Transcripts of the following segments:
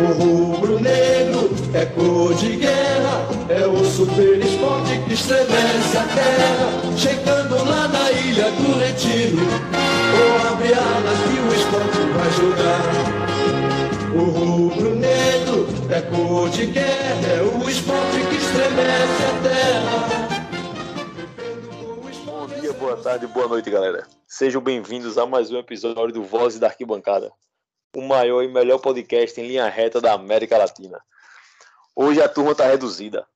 O rubro-negro é cor de guerra, é o super esporte que estremece a terra. Chegando lá na ilha do retiro, ou abre alas que o esporte vai jogar. O rubro-negro é cor de guerra, é o esporte que estremece a terra. Bom dia, boa tarde, boa noite, galera. Sejam bem-vindos a mais um episódio do Voz da Arquibancada o maior e melhor podcast em linha reta da América Latina. Hoje a turma tá reduzida.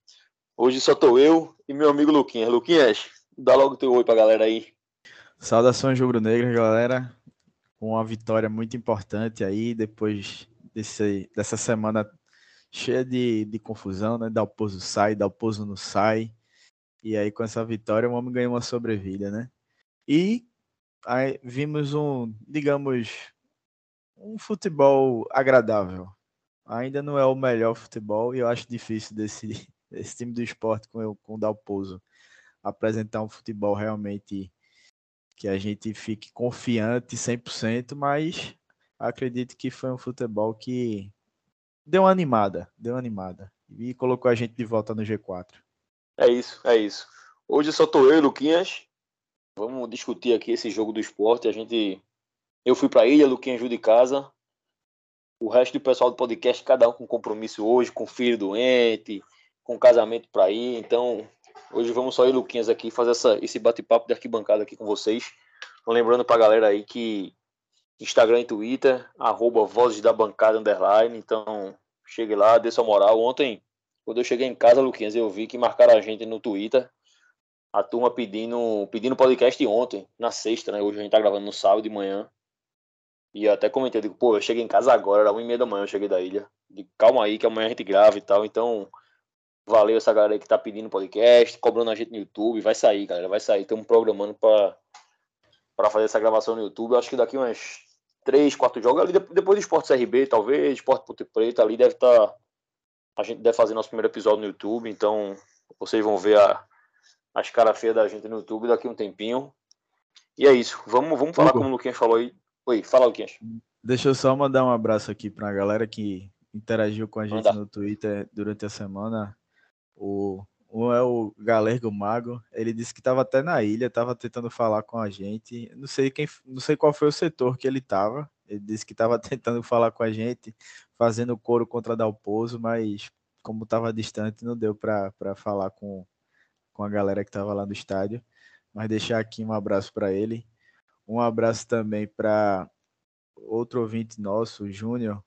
Hoje só tô eu e meu amigo Luquinhas. Luquinhas, dá logo teu oi pra galera aí. Saudações rubro-negras, galera. Uma vitória muito importante aí, depois desse, dessa semana cheia de, de confusão, né? Dalpozo sai, Dalpozo não sai. E aí, com essa vitória, o homem ganhou uma sobrevida, né? E aí vimos um, digamos, um futebol agradável. Ainda não é o melhor futebol e eu acho difícil desse, desse time do esporte com, com o Dalpozo apresentar um futebol realmente que a gente fique confiante 100%, mas acredito que foi um futebol que deu uma animada, deu uma animada e colocou a gente de volta no G4. É isso, é isso. Hoje só tô eu e Luquinhas. Vamos discutir aqui esse jogo do esporte. A gente eu fui para a ilha, Luquinha ajuda de casa. O resto do pessoal do podcast, cada um com compromisso hoje, com filho doente, com casamento para ir. Então, hoje vamos só ir, Luquinhas, aqui fazer essa, esse bate-papo de arquibancada aqui com vocês. Lembrando para a galera aí que Instagram e Twitter, arroba Vozes da Bancada Underline. Então, chegue lá, dê sua moral. Ontem, quando eu cheguei em casa, Luquinhas, eu vi que marcaram a gente no Twitter. A turma pedindo, pedindo podcast ontem, na sexta, né? Hoje a gente tá gravando no sábado de manhã. E eu até comentei, digo, pô, eu cheguei em casa agora, era uma e meia da manhã, eu cheguei da ilha. Digo, calma aí, que amanhã a gente grava e tal. Então, valeu essa galera aí que tá pedindo podcast, cobrando a gente no YouTube. Vai sair, galera, vai sair. Estamos programando pra, pra fazer essa gravação no YouTube. Eu acho que daqui umas três, quatro jogos, ali depois do Esporte CRB, talvez, Esporte Ponte Preta, ali deve estar. Tá, a gente deve fazer nosso primeiro episódio no YouTube, então vocês vão ver a, as caras feias da gente no YouTube daqui um tempinho. E é isso. Vamos, vamos falar, como o Luquinhas falou aí, Oi, fala, Luquinhas. Deixa eu só mandar um abraço aqui para a galera que interagiu com a gente Manda. no Twitter durante a semana. O, um é o Galergo Mago. Ele disse que estava até na ilha, estava tentando falar com a gente. Não sei quem, não sei qual foi o setor que ele estava. Ele disse que estava tentando falar com a gente, fazendo coro contra Dalpozo, mas como estava distante, não deu para falar com, com a galera que estava lá no estádio. Mas deixar aqui um abraço para ele. Um abraço também para outro ouvinte nosso, o Júnior,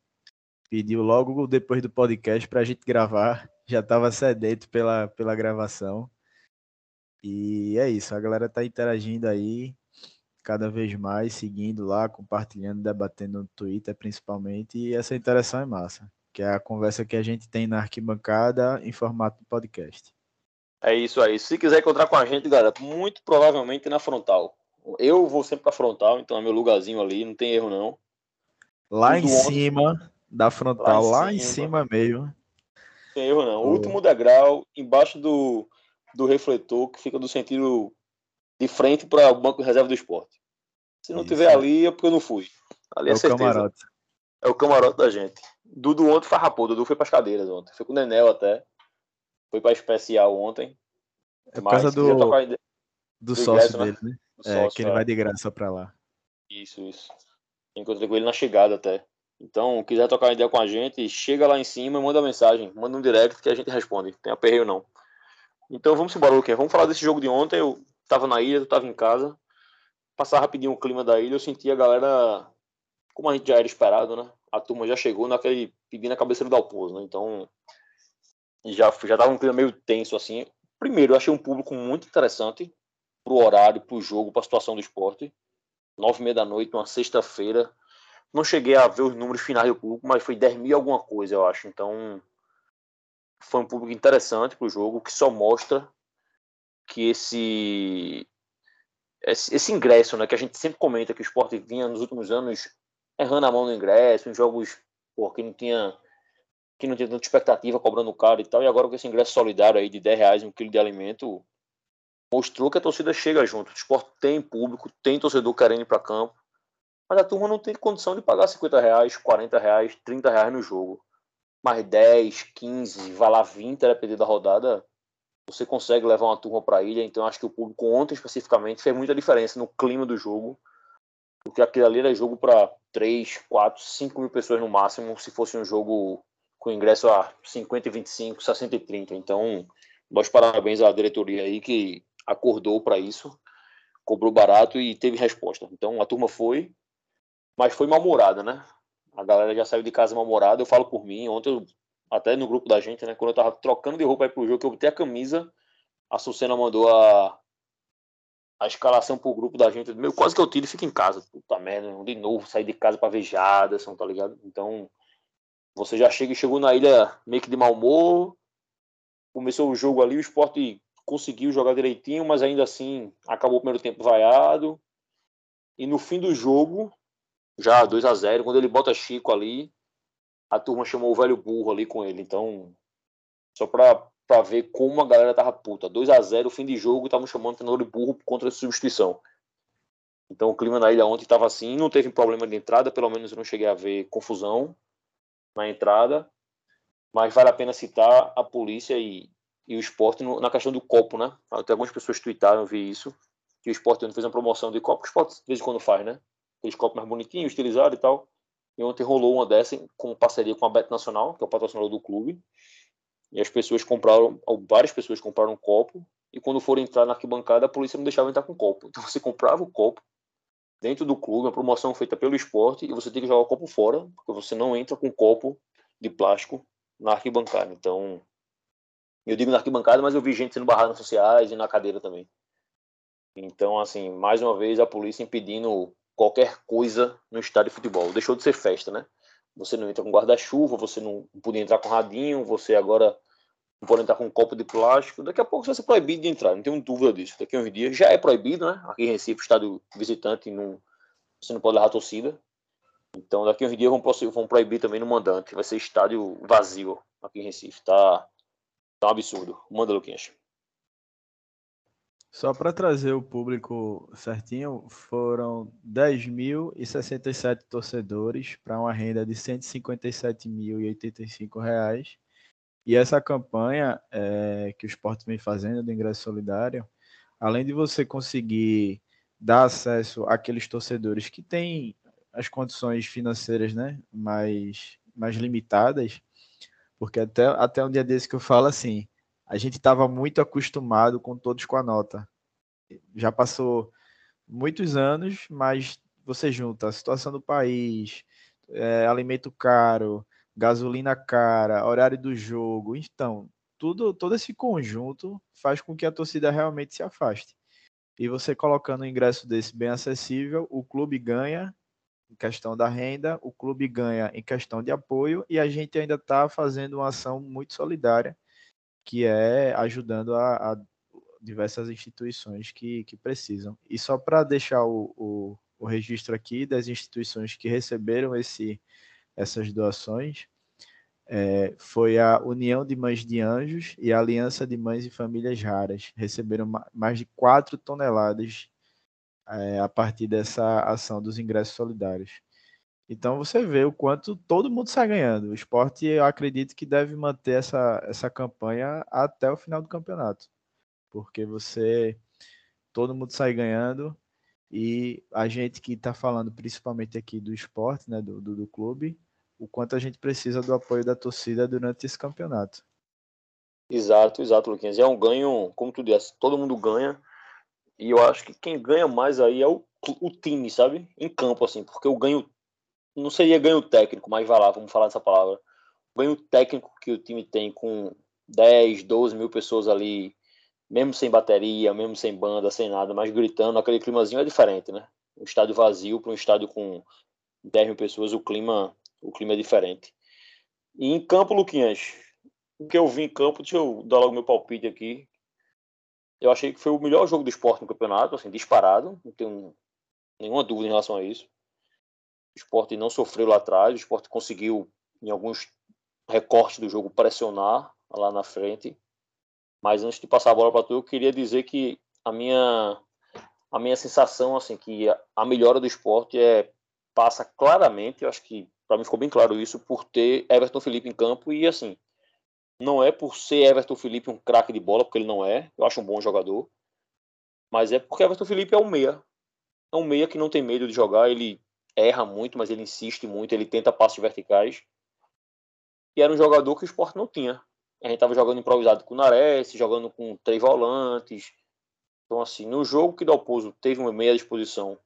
pediu logo depois do podcast para a gente gravar. Já estava sedento pela, pela gravação. E é isso, a galera tá interagindo aí cada vez mais, seguindo lá, compartilhando, debatendo no Twitter principalmente, e essa interação é massa, que é a conversa que a gente tem na arquibancada em formato de podcast. É isso aí. Se quiser encontrar com a gente, galera, muito provavelmente na frontal. Eu vou sempre pra frontal, então é meu lugarzinho ali, não tem erro não. Lá em cima da frontal, lá, lá em, cima. mesmo. Não tem erro não. O último degrau, embaixo do, do refletor, que fica do sentido de frente para o banco de reserva do esporte. Se não Isso. tiver ali, é porque eu não fui. Ali é, é o certeza. camarote. É o camarote da gente. Dudu ontem farrapou. Dudu foi para as cadeiras ontem. Foi com o Nenel até. Foi para especial ontem. É por causa do, do, do sócio né? dele, né? É, sócio, que ele vai de graça para lá. Isso, isso. Encontrei com ele na chegada até. Então, quiser trocar ideia com a gente, chega lá em cima e manda mensagem, manda um direct que a gente responde. Tem aperreio não. Então vamos embora, Luquinha. Vamos falar desse jogo de ontem. Eu tava na ilha, eu tava em casa. Passar rapidinho o clima da ilha, eu senti a galera, como a gente já era esperado, né? A turma já chegou naquele pedindo a cabeça do Dalpozo, né? Então, já, já tava um clima meio tenso assim. Primeiro, eu achei um público muito interessante para o horário, para o jogo, para a situação do esporte. Nove e meia da noite, uma sexta-feira. Não cheguei a ver os números finais do público, mas foi 10 mil alguma coisa, eu acho. Então, foi um público interessante para o jogo, que só mostra que esse, esse, esse ingresso, né, que a gente sempre comenta que o esporte vinha nos últimos anos errando a mão no ingresso, em jogos pô, que não tinha que não tinha tanta expectativa cobrando caro e tal, e agora com esse ingresso solidário aí de 10 reais um quilo de alimento, mostrou que a torcida chega junto. O esporte tem público, tem torcedor querendo ir para campo, mas a turma não tem condição de pagar 50 reais, 40 reais, 30 reais no jogo. mais 10, 15, vai lá 20, dependendo da rodada, você consegue levar uma turma para a ilha. Então acho que o público ontem especificamente fez muita diferença no clima do jogo, porque aquele ali era jogo para 3, 4, 5 mil pessoas no máximo, se fosse um jogo com ingresso a 50 e 25, 60 e 30. Então, meus parabéns à diretoria aí que acordou para isso, cobrou barato e teve resposta. Então a turma foi, mas foi mal-humorada, né? A galera já saiu de casa mal-humorada. Eu falo por mim, ontem eu até no grupo da gente, né? Quando eu tava trocando de roupa aí pro jogo, que eu botei a camisa, a Sucena mandou a, a escalação pro grupo da gente. Meu, quase que eu tiro e fico em casa. Puta merda, de novo, sair de casa pra ver Jaderson, tá ligado? Então, você já chega e chegou na ilha meio que de mau humor. Começou o jogo ali, o esporte conseguiu jogar direitinho, mas ainda assim acabou o primeiro tempo vaiado. E no fim do jogo, já 2 a 0 quando ele bota Chico ali, a turma chamou o velho burro ali com ele. Então, só pra, pra ver como a galera tava puta. 2 a 0 fim de jogo, estavam chamando o treinador de burro conta de substituição. Então o clima na ilha ontem estava assim, não teve problema de entrada, pelo menos eu não cheguei a ver confusão na entrada. Mas vale a pena citar a polícia e, e o esporte no, na questão do copo, né? Até algumas pessoas tweetaram, eu vi isso, que o esporte fez uma promoção de copo, o esporte de vez em quando faz, né? Aqueles copos mais bonitinhos, utilizados e tal. E ontem rolou uma dessa com parceria com a Bet Nacional, que é o patrocinador do clube. E as pessoas compraram, várias pessoas compraram um copo. E quando foram entrar na arquibancada, a polícia não deixava entrar com copo. Então você comprava o copo dentro do clube, uma promoção feita pelo esporte, e você tem que jogar o copo fora, porque você não entra com copo de plástico na arquibancada. Então, eu digo na arquibancada, mas eu vi gente sendo barrada nas sociais e na cadeira também. Então, assim, mais uma vez a polícia impedindo qualquer coisa no estádio de futebol. Deixou de ser festa, né? Você não entra com guarda-chuva, você não podia entrar com radinho, você agora não pode entrar com um copo de plástico. Daqui a pouco você vai ser proibido de entrar, não tenho dúvida disso. Daqui a uns dias já é proibido, né? Aqui em Recife, estádio visitante, não, você não pode levar torcida. Então daqui a uns dias vão, vão proibir também no mandante. Vai ser estádio vazio aqui em Recife. Tá, tá um absurdo. Manda, Luquinhas. Só para trazer o público certinho, foram 10.067 torcedores para uma renda de R$ 157.085. E essa campanha é, que o esporte vem fazendo do ingresso solidário, além de você conseguir dar acesso àqueles torcedores que têm as condições financeiras né, mais, mais limitadas, porque até, até um dia desse que eu falo assim, a gente estava muito acostumado com todos com a nota. Já passou muitos anos, mas você junta a situação do país, é, alimento caro, gasolina cara, horário do jogo, então tudo, todo esse conjunto faz com que a torcida realmente se afaste. E você colocando um ingresso desse bem acessível, o clube ganha em questão da renda, o clube ganha em questão de apoio e a gente ainda está fazendo uma ação muito solidária que é ajudando a, a diversas instituições que, que precisam. E só para deixar o, o, o, registro aqui das instituições que receberam esse, essas doações, é, foi a União de Mães de Anjos e a Aliança de Mães e Famílias Raras. Receberam mais de 4 toneladas é, a partir dessa ação dos ingressos solidários. Então você vê o quanto todo mundo está ganhando. O esporte, eu acredito que deve manter essa, essa campanha até o final do campeonato. Porque você. Todo mundo sai ganhando. E a gente que está falando principalmente aqui do esporte, né, do, do, do clube, o quanto a gente precisa do apoio da torcida durante esse campeonato. Exato, exato, Luquinhas. É um ganho, como tu disse, todo mundo ganha. E eu acho que quem ganha mais aí é o, o time, sabe? Em campo, assim, porque o ganho não seria ganho técnico, mas vai lá, vamos falar dessa palavra. O ganho técnico que o time tem com 10, 12 mil pessoas ali, mesmo sem bateria, mesmo sem banda, sem nada, mas gritando, aquele climazinho é diferente, né? Um estádio vazio para um estádio com 10 mil pessoas, o clima, o clima é diferente. E em campo, Luquinhas, o que eu vi em campo, deixa eu dar logo meu palpite aqui. Eu achei que foi o melhor jogo do esporte no campeonato, assim, disparado, não tenho nenhuma dúvida em relação a isso. O esporte não sofreu lá atrás, o esporte conseguiu, em alguns recortes do jogo, pressionar lá na frente. Mas antes de passar a bola para tu, eu queria dizer que a minha, a minha sensação, assim, que a melhora do esporte é, passa claramente, eu acho que Para mim ficou bem claro isso por ter Everton Felipe em campo e assim, não é por ser Everton Felipe um craque de bola, porque ele não é, eu acho um bom jogador, mas é porque Everton Felipe é um meia. É um meia que não tem medo de jogar, ele erra muito, mas ele insiste muito, ele tenta passos verticais. E era um jogador que o esporte não tinha. A gente estava jogando improvisado com o Nares, jogando com três volantes. Então, assim, no jogo que Dalpozo teve uma meia disposição,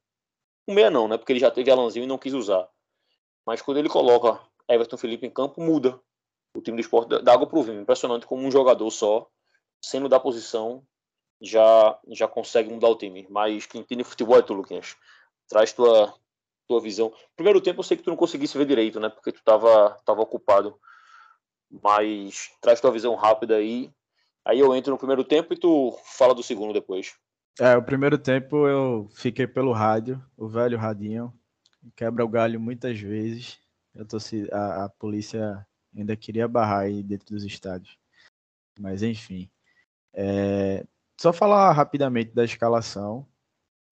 um meia não, né? Porque ele já teve Alanzinho e não quis usar. Mas quando ele coloca Everton Felipe em campo, muda. O time do esporte dá água pro vinho. Impressionante como um jogador só, sendo da posição, já, já consegue mudar o time. Mas quem entende futebol é tu, Luquinhas. Traz tua, tua visão. Primeiro tempo eu sei que tu não conseguisse ver direito, né? Porque tu tava, tava ocupado. Mas traz tua visão rápida aí. Aí eu entro no primeiro tempo e tu fala do segundo depois. É, o primeiro tempo eu fiquei pelo rádio, o velho radinho, quebra o galho muitas vezes. Eu tô, a, a polícia ainda queria barrar aí dentro dos estádios. Mas enfim. É, só falar rapidamente da escalação,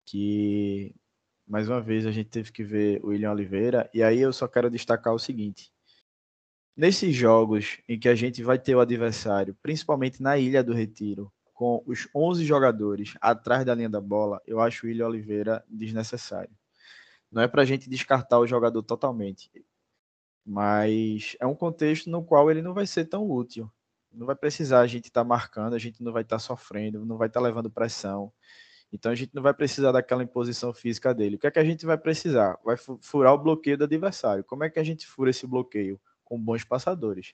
que mais uma vez a gente teve que ver o William Oliveira, e aí eu só quero destacar o seguinte. Nesses jogos em que a gente vai ter o adversário, principalmente na Ilha do Retiro, com os 11 jogadores atrás da linha da bola, eu acho o William Oliveira desnecessário. Não é para a gente descartar o jogador totalmente, mas é um contexto no qual ele não vai ser tão útil. Não vai precisar a gente estar tá marcando, a gente não vai estar tá sofrendo, não vai estar tá levando pressão. Então a gente não vai precisar daquela imposição física dele. O que é que a gente vai precisar? Vai furar o bloqueio do adversário. Como é que a gente fura esse bloqueio? com bons passadores.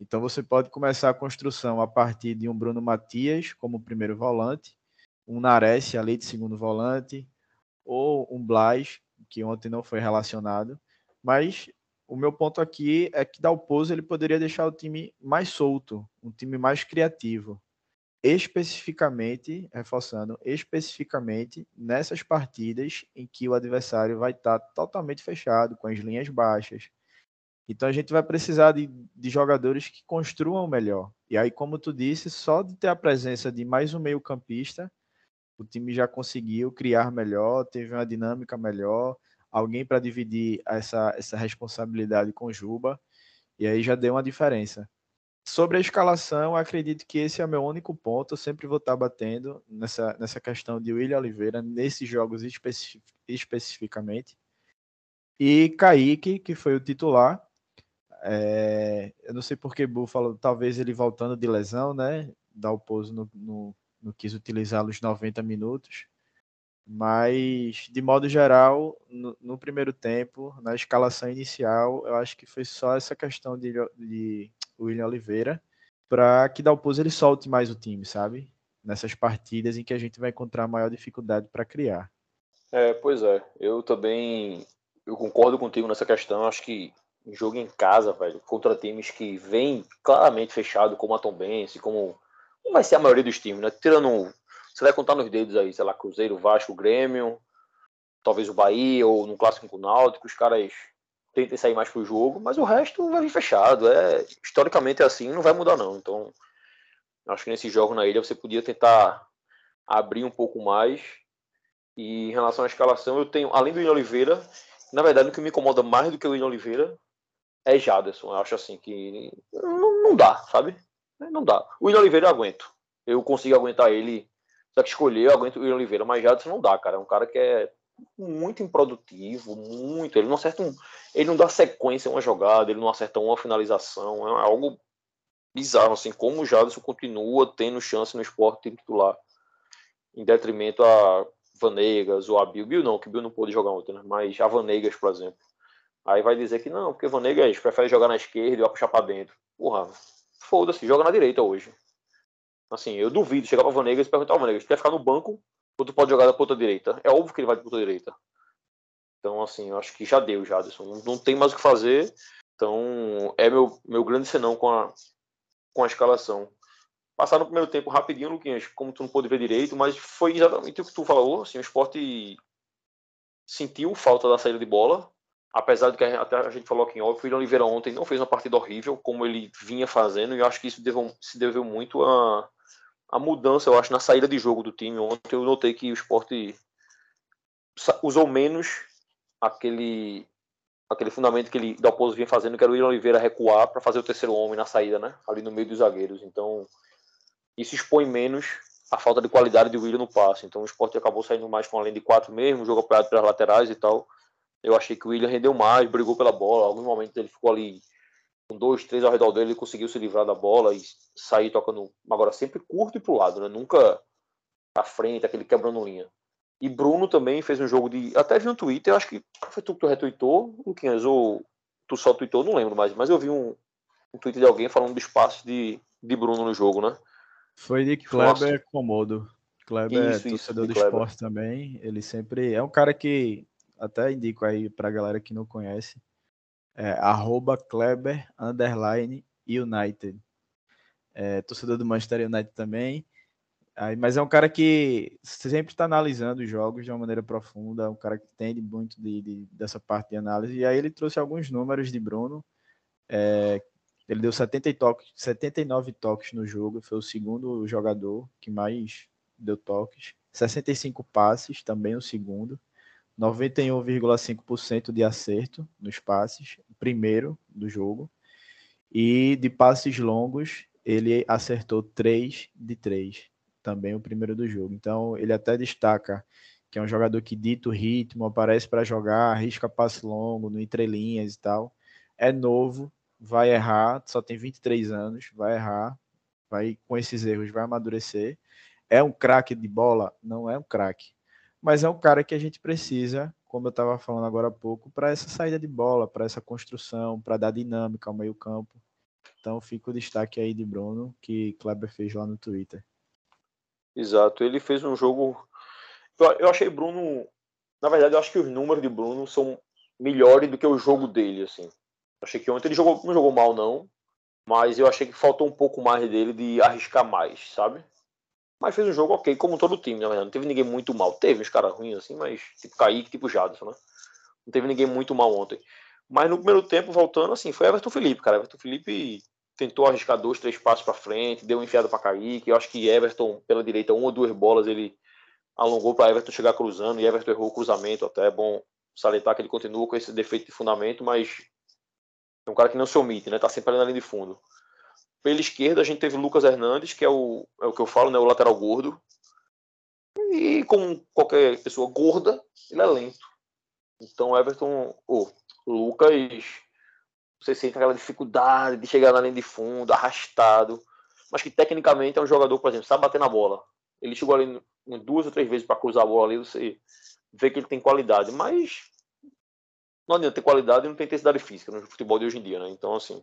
Então você pode começar a construção a partir de um Bruno Matias como primeiro volante, um Nares ali de segundo volante, ou um Blas, que ontem não foi relacionado. Mas o meu ponto aqui é que Dalpozo ele poderia deixar o time mais solto, um time mais criativo. Especificamente, reforçando, especificamente nessas partidas em que o adversário vai estar totalmente fechado, com as linhas baixas, então a gente vai precisar de, de jogadores que construam melhor. E aí, como tu disse, só de ter a presença de mais um meio-campista, o time já conseguiu criar melhor, teve uma dinâmica melhor, alguém para dividir essa, essa responsabilidade com Juba, e aí já deu uma diferença. Sobre a escalação, acredito que esse é o meu único ponto. Eu sempre vou estar batendo nessa, nessa questão de William Oliveira, nesses jogos especific, especificamente. E Kaique, que foi o titular, é, eu não sei porque Buffalo, talvez ele voltando de lesão, né? Dá o pouso no, no quis utilizá-lo os 90 minutos. Mas, de modo geral, no, no, primeiro tempo, na escalação inicial, eu acho que foi só essa questão de, de William Oliveira para que Dalpozo ele solte mais o time, sabe? Nessas partidas em que a gente vai encontrar maior dificuldade para criar. É, pois é. Eu também eu concordo contigo nessa questão. Acho que jogo em casa, velho, contra times que vêm claramente fechado, como a Tom Benz, como, como vai ser a maioria dos times, né? Tirando, você vai contar nos dedos aí, sei lá, Cruzeiro, Vasco, Grêmio, talvez o Bahia, ou no clássico com o Náutico, os caras tentem sair mais pro jogo, mas o resto vai vir fechado. É, historicamente é assim, não vai mudar não. Então, acho que nesse jogo na ilha você podia tentar abrir um pouco mais. E em relação à escalação, eu tenho, além do William Oliveira, na verdade, o que me incomoda mais do que o William Oliveira é Jaderson. Eu acho assim que não, não dá, sabe? Não dá. O William Oliveira eu aguento. Eu consigo aguentar ele. Só que escolher, eu aguento o William Oliveira, mas Jaderson não dá, cara. É um cara que é muito improdutivo, muito. Ele não acerta um. Ele não dá sequência a uma jogada, ele não acerta uma finalização. É algo bizarro, assim, como o Jaderson continua tendo chance no esporte titular, em detrimento a Vanegas ou a Bill. Bill não, que Bill não pôde jogar ontem, né? mas a Vanegas, por exemplo. Aí vai dizer que não, porque Vanegas prefere jogar na esquerda e vai puxar para dentro. Porra, foda-se, joga na direita hoje. Assim, eu duvido chegar para Vanegas e perguntar ao Vanegas, quer ficar no banco ou tu pode jogar da ponta direita? É óbvio que ele vai de ponta direita. Então, assim, eu acho que já deu, já, Não, não tem mais o que fazer. Então, é meu, meu grande senão com a, com a escalação. Passar no primeiro tempo rapidinho, Luquinhas, como tu não pôde ver direito, mas foi exatamente o que tu falou. Assim, o esporte sentiu falta da saída de bola, apesar de que até a gente falou aqui em off, o William Oliveira ontem não fez uma partida horrível, como ele vinha fazendo, e eu acho que isso se deveu muito a, a mudança, eu acho, na saída de jogo do time. Ontem eu notei que o esporte usou menos aquele aquele fundamento que ele, Dalpozo vinha fazendo, que era o William Oliveira recuar para fazer o terceiro homem na saída, né? Ali no meio dos zagueiros. Então, isso expõe menos a falta de qualidade de William no passe. Então, o esporte acabou saindo mais com além de quatro mesmo, jogo apoiado pelas laterais e tal. Eu achei que o William rendeu mais, brigou pela bola. Alguns momentos ele ficou ali com dois, três ao redor dele, ele conseguiu se livrar da bola e sair tocando, agora sempre curto e pro lado, né? Nunca à frente, aquele quebrando linha. E Bruno também fez um jogo de. Até vi no Twitter, acho que foi tu que tu retweetou, Luquinhas, ou tu só tweetou, não lembro mais, mas eu vi um, um tweet de alguém falando do espaço de, de Bruno no jogo, né? Foi de Kleber Nossa. Comodo. Kleber isso, é torcedor isso, do esporte também. Ele sempre é um cara que até indico aí pra galera que não conhece. É, arroba Kleber underline United. É, torcedor do Manchester United também. Aí, mas é um cara que sempre está analisando os jogos de uma maneira profunda, é um cara que entende muito de, de, dessa parte de análise. E aí ele trouxe alguns números de Bruno. É, ele deu 70 toques, 79 toques no jogo, foi o segundo jogador que mais deu toques. 65 passes, também o segundo. 91,5% de acerto nos passes, primeiro do jogo. E de passes longos, ele acertou 3 de 3 também o primeiro do jogo. Então, ele até destaca que é um jogador que dita o ritmo, aparece para jogar, arrisca passe longo, no entrelinhas e tal. É novo, vai errar, só tem 23 anos, vai errar, vai com esses erros, vai amadurecer. É um craque de bola? Não é um craque. Mas é um cara que a gente precisa, como eu estava falando agora há pouco, para essa saída de bola, para essa construção, para dar dinâmica ao meio-campo. Então fica o destaque aí de Bruno, que Kleber fez lá no Twitter. Exato, ele fez um jogo. Eu achei Bruno. Na verdade, eu acho que os números de Bruno são melhores do que o jogo dele, assim. Achei que ontem ele jogou, não jogou mal, não. Mas eu achei que faltou um pouco mais dele de arriscar mais, sabe? Mas fez um jogo ok, como todo time, na verdade. Não teve ninguém muito mal. Teve uns caras ruins, assim, mas tipo Kaique, tipo Jadson, né? Não teve ninguém muito mal ontem. Mas no primeiro tempo, voltando, assim, foi Everton Felipe, cara. Everton Felipe tentou arriscar dois, três passos para frente, deu uma enfiada para Kaique. Eu acho que Everton, pela direita, uma ou duas bolas, ele alongou para Everton chegar cruzando e Everton errou o cruzamento. Até é bom salientar que ele continua com esse defeito de fundamento, mas é um cara que não se omite, né? Tá sempre ali na linha de fundo. Pela esquerda, a gente teve Lucas Hernandes, que é o, é o que eu falo, né? O lateral gordo. E como qualquer pessoa gorda, ele é lento. Então, Everton, o oh, Lucas você sente aquela dificuldade de chegar na linha de fundo, arrastado, mas que tecnicamente é um jogador, por exemplo, sabe bater na bola. Ele chegou ali duas ou três vezes para cruzar a bola ali, você vê que ele tem qualidade, mas não adianta ter qualidade e não tem intensidade física no futebol de hoje em dia, né? Então, assim,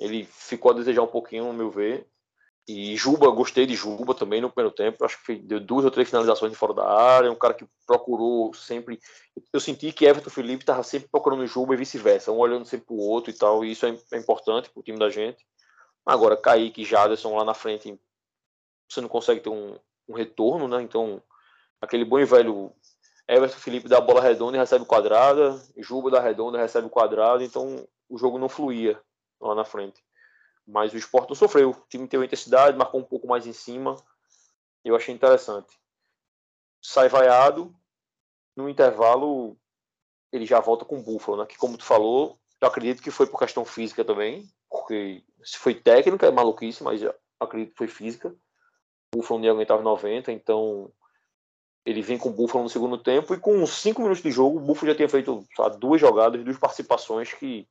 ele ficou a desejar um pouquinho, no meu ver, e Juba, gostei de Juba também no primeiro tempo. Acho que deu duas ou três finalizações de fora da área. Um cara que procurou sempre. Eu senti que Everton Felipe estava sempre procurando Juba e vice-versa, um olhando sempre para o outro e tal. E isso é, é importante para o time da gente. Agora, Kaique e Jaderson lá na frente, você não consegue ter um, um retorno, né? Então, aquele bom e velho Everton Felipe dá a bola redonda e recebe quadrada. Juba da redonda recebe quadrada. Então, o jogo não fluía lá na frente. Mas o esporte não sofreu. O time teve intensidade, marcou um pouco mais em cima. Eu achei interessante. Sai vaiado. No intervalo, ele já volta com o Buffalo, né? Que como tu falou, eu acredito que foi por questão física também. Porque se foi técnica, é maluquice, mas acredito que foi física. O Buffalo não aguentava 90, então ele vem com o Buffalo no segundo tempo e com 5 minutos de jogo, o Buffalo já tinha feito sabe, duas jogadas, duas participações que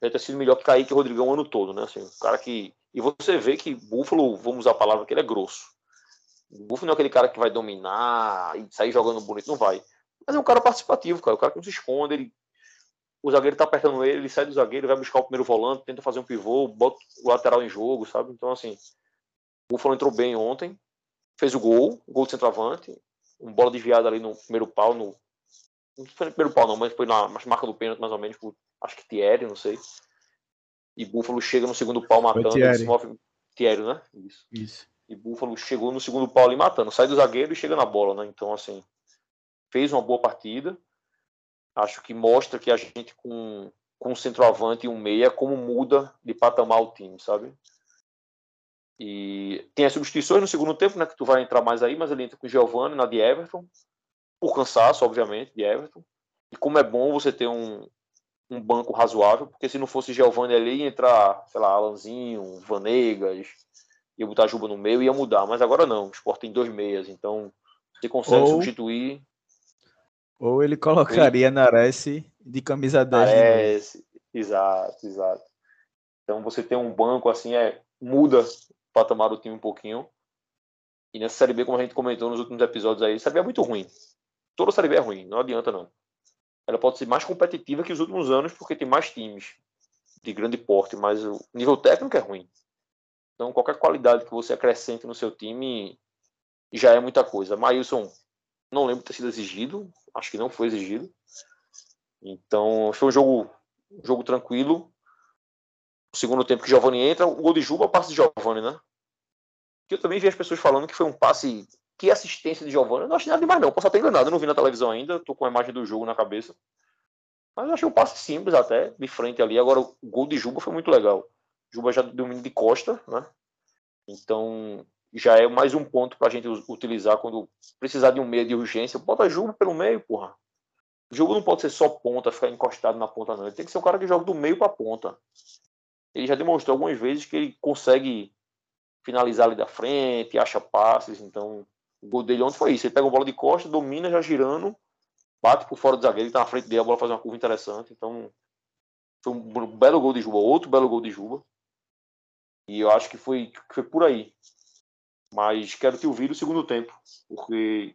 deve ter sido melhor que Kaique Rodrigão o ano todo, né? Assim, cara que. E você vê que Búfalo, vamos usar a palavra que ele é grosso. O Búfalo não é aquele cara que vai dominar e sair jogando bonito, não vai. Mas é um cara participativo, cara. O cara que não se esconde, ele. O zagueiro tá apertando ele, ele sai do zagueiro, vai buscar o primeiro volante, tenta fazer um pivô, bota o lateral em jogo, sabe? Então, assim, o Búfalo entrou bem ontem, fez o gol, gol de centroavante, um bola desviada ali no primeiro pau, no. Não foi no primeiro pau, não, mas foi na marca do pênalti, mais ou menos, acho que Thierry, não sei. E Búfalo chega no segundo pau matando. Thierry. Move... Thierry, né? Isso. Isso. E Búfalo chegou no segundo pau ali matando. Sai do zagueiro e chega na bola, né? Então, assim, fez uma boa partida. Acho que mostra que a gente com, com um centroavante e um meia, como muda de patamar o time, sabe? E tem as substituições no segundo tempo, né? Que tu vai entrar mais aí, mas ele entra com o Giovanni na de Everton. Por cansaço, obviamente, de Everton. E como é bom você ter um, um banco razoável, porque se não fosse Giovanni ali, ia entrar, sei lá, Alanzinho, Vanegas, ia botar Juba no meio ia mudar. Mas agora não, o Sport tem dois meias, então você consegue ou, substituir. Ou ele colocaria ele... Nares de camisa 10. Nares, exato, exato. Então você tem um banco assim, é, muda o patamar do time um pouquinho. E nessa Série B, como a gente comentou nos últimos episódios aí, Série B é muito ruim. Toda Série B é ruim, não adianta não. Ela pode ser mais competitiva que os últimos anos, porque tem mais times de grande porte, mas o nível técnico é ruim. Então, qualquer qualidade que você acrescente no seu time já é muita coisa. Maílson, não lembro de ter sido exigido, acho que não foi exigido. Então, foi um jogo, um jogo tranquilo. O segundo tempo que Giovanni entra, o gol de Juba, passe de Giovanni, né? Que eu também vi as pessoas falando que foi um passe. Que assistência de Giovanni. Eu não achei nada demais, não. Posso até enganado, eu não vi na televisão ainda, tô com a imagem do jogo na cabeça. Mas eu achei um passe simples até, de frente ali. Agora, o gol de Juba foi muito legal. Juba já domínio de costa, né? Então, já é mais um ponto para a gente utilizar quando precisar de um meio de urgência. Bota Juba pelo meio, porra. O jogo não pode ser só ponta, ficar encostado na ponta, não. Ele tem que ser um cara que joga do meio para ponta. Ele já demonstrou algumas vezes que ele consegue finalizar ali da frente, acha passes. Então, o gol dele ontem foi isso. Ele pega a bola de costa, domina já girando, bate por fora do zagueiro, ele tá na frente dele, a bola faz uma curva interessante. Então, foi um belo gol de Juba, outro belo gol de Juba. E eu acho que foi, que foi por aí. Mas quero te ouvir o segundo tempo, porque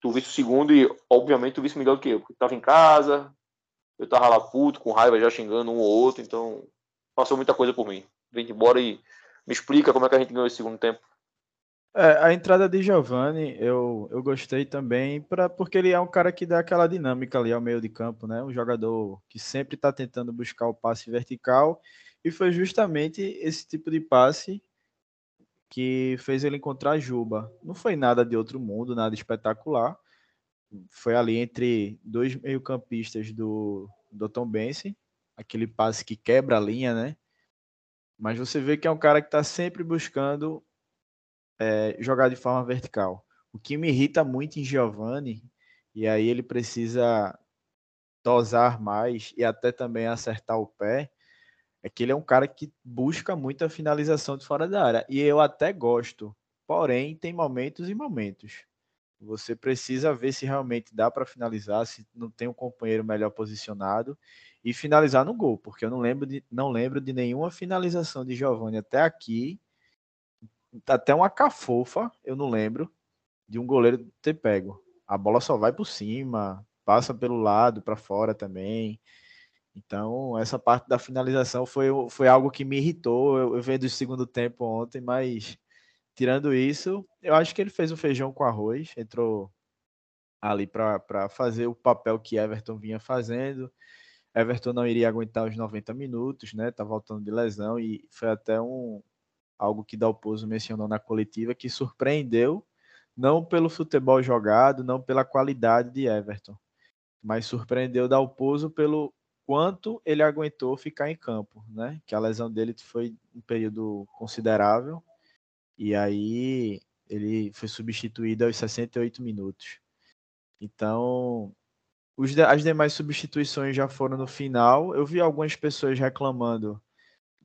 tu viste o segundo e, obviamente, tu viste melhor do que eu, porque tava em casa, eu tava lá puto, com raiva, já xingando um ou outro, então passou muita coisa por mim. Vem embora e me explica como é que a gente ganhou esse segundo tempo. É, a entrada de Giovanni eu, eu gostei também, pra, porque ele é um cara que dá aquela dinâmica ali ao meio de campo, né? Um jogador que sempre está tentando buscar o passe vertical, e foi justamente esse tipo de passe que fez ele encontrar Juba. Não foi nada de outro mundo, nada espetacular. Foi ali entre dois meio-campistas do, do Tom Bense, aquele passe que quebra a linha, né? Mas você vê que é um cara que está sempre buscando é, jogar de forma vertical. O que me irrita muito em Giovanni, e aí ele precisa dosar mais e até também acertar o pé, é que ele é um cara que busca muita finalização de fora da área. E eu até gosto, porém tem momentos e momentos. Você precisa ver se realmente dá para finalizar, se não tem um companheiro melhor posicionado e finalizar no gol, porque eu não lembro de, não lembro de nenhuma finalização de Giovanni até aqui, até uma cafofa, eu não lembro, de um goleiro ter pego. A bola só vai por cima, passa pelo lado, para fora também. Então, essa parte da finalização foi, foi algo que me irritou. Eu, eu vendo o segundo tempo ontem, mas tirando isso, eu acho que ele fez o feijão com arroz, entrou ali para fazer o papel que Everton vinha fazendo. Everton não iria aguentar os 90 minutos, né? Tá voltando de lesão e foi até um algo que Dalpozo mencionou na coletiva que surpreendeu não pelo futebol jogado, não pela qualidade de Everton, mas surpreendeu Dalpozo pelo quanto ele aguentou ficar em campo, né? Que a lesão dele foi um período considerável e aí ele foi substituído aos 68 minutos. Então, as demais substituições já foram no final. Eu vi algumas pessoas reclamando.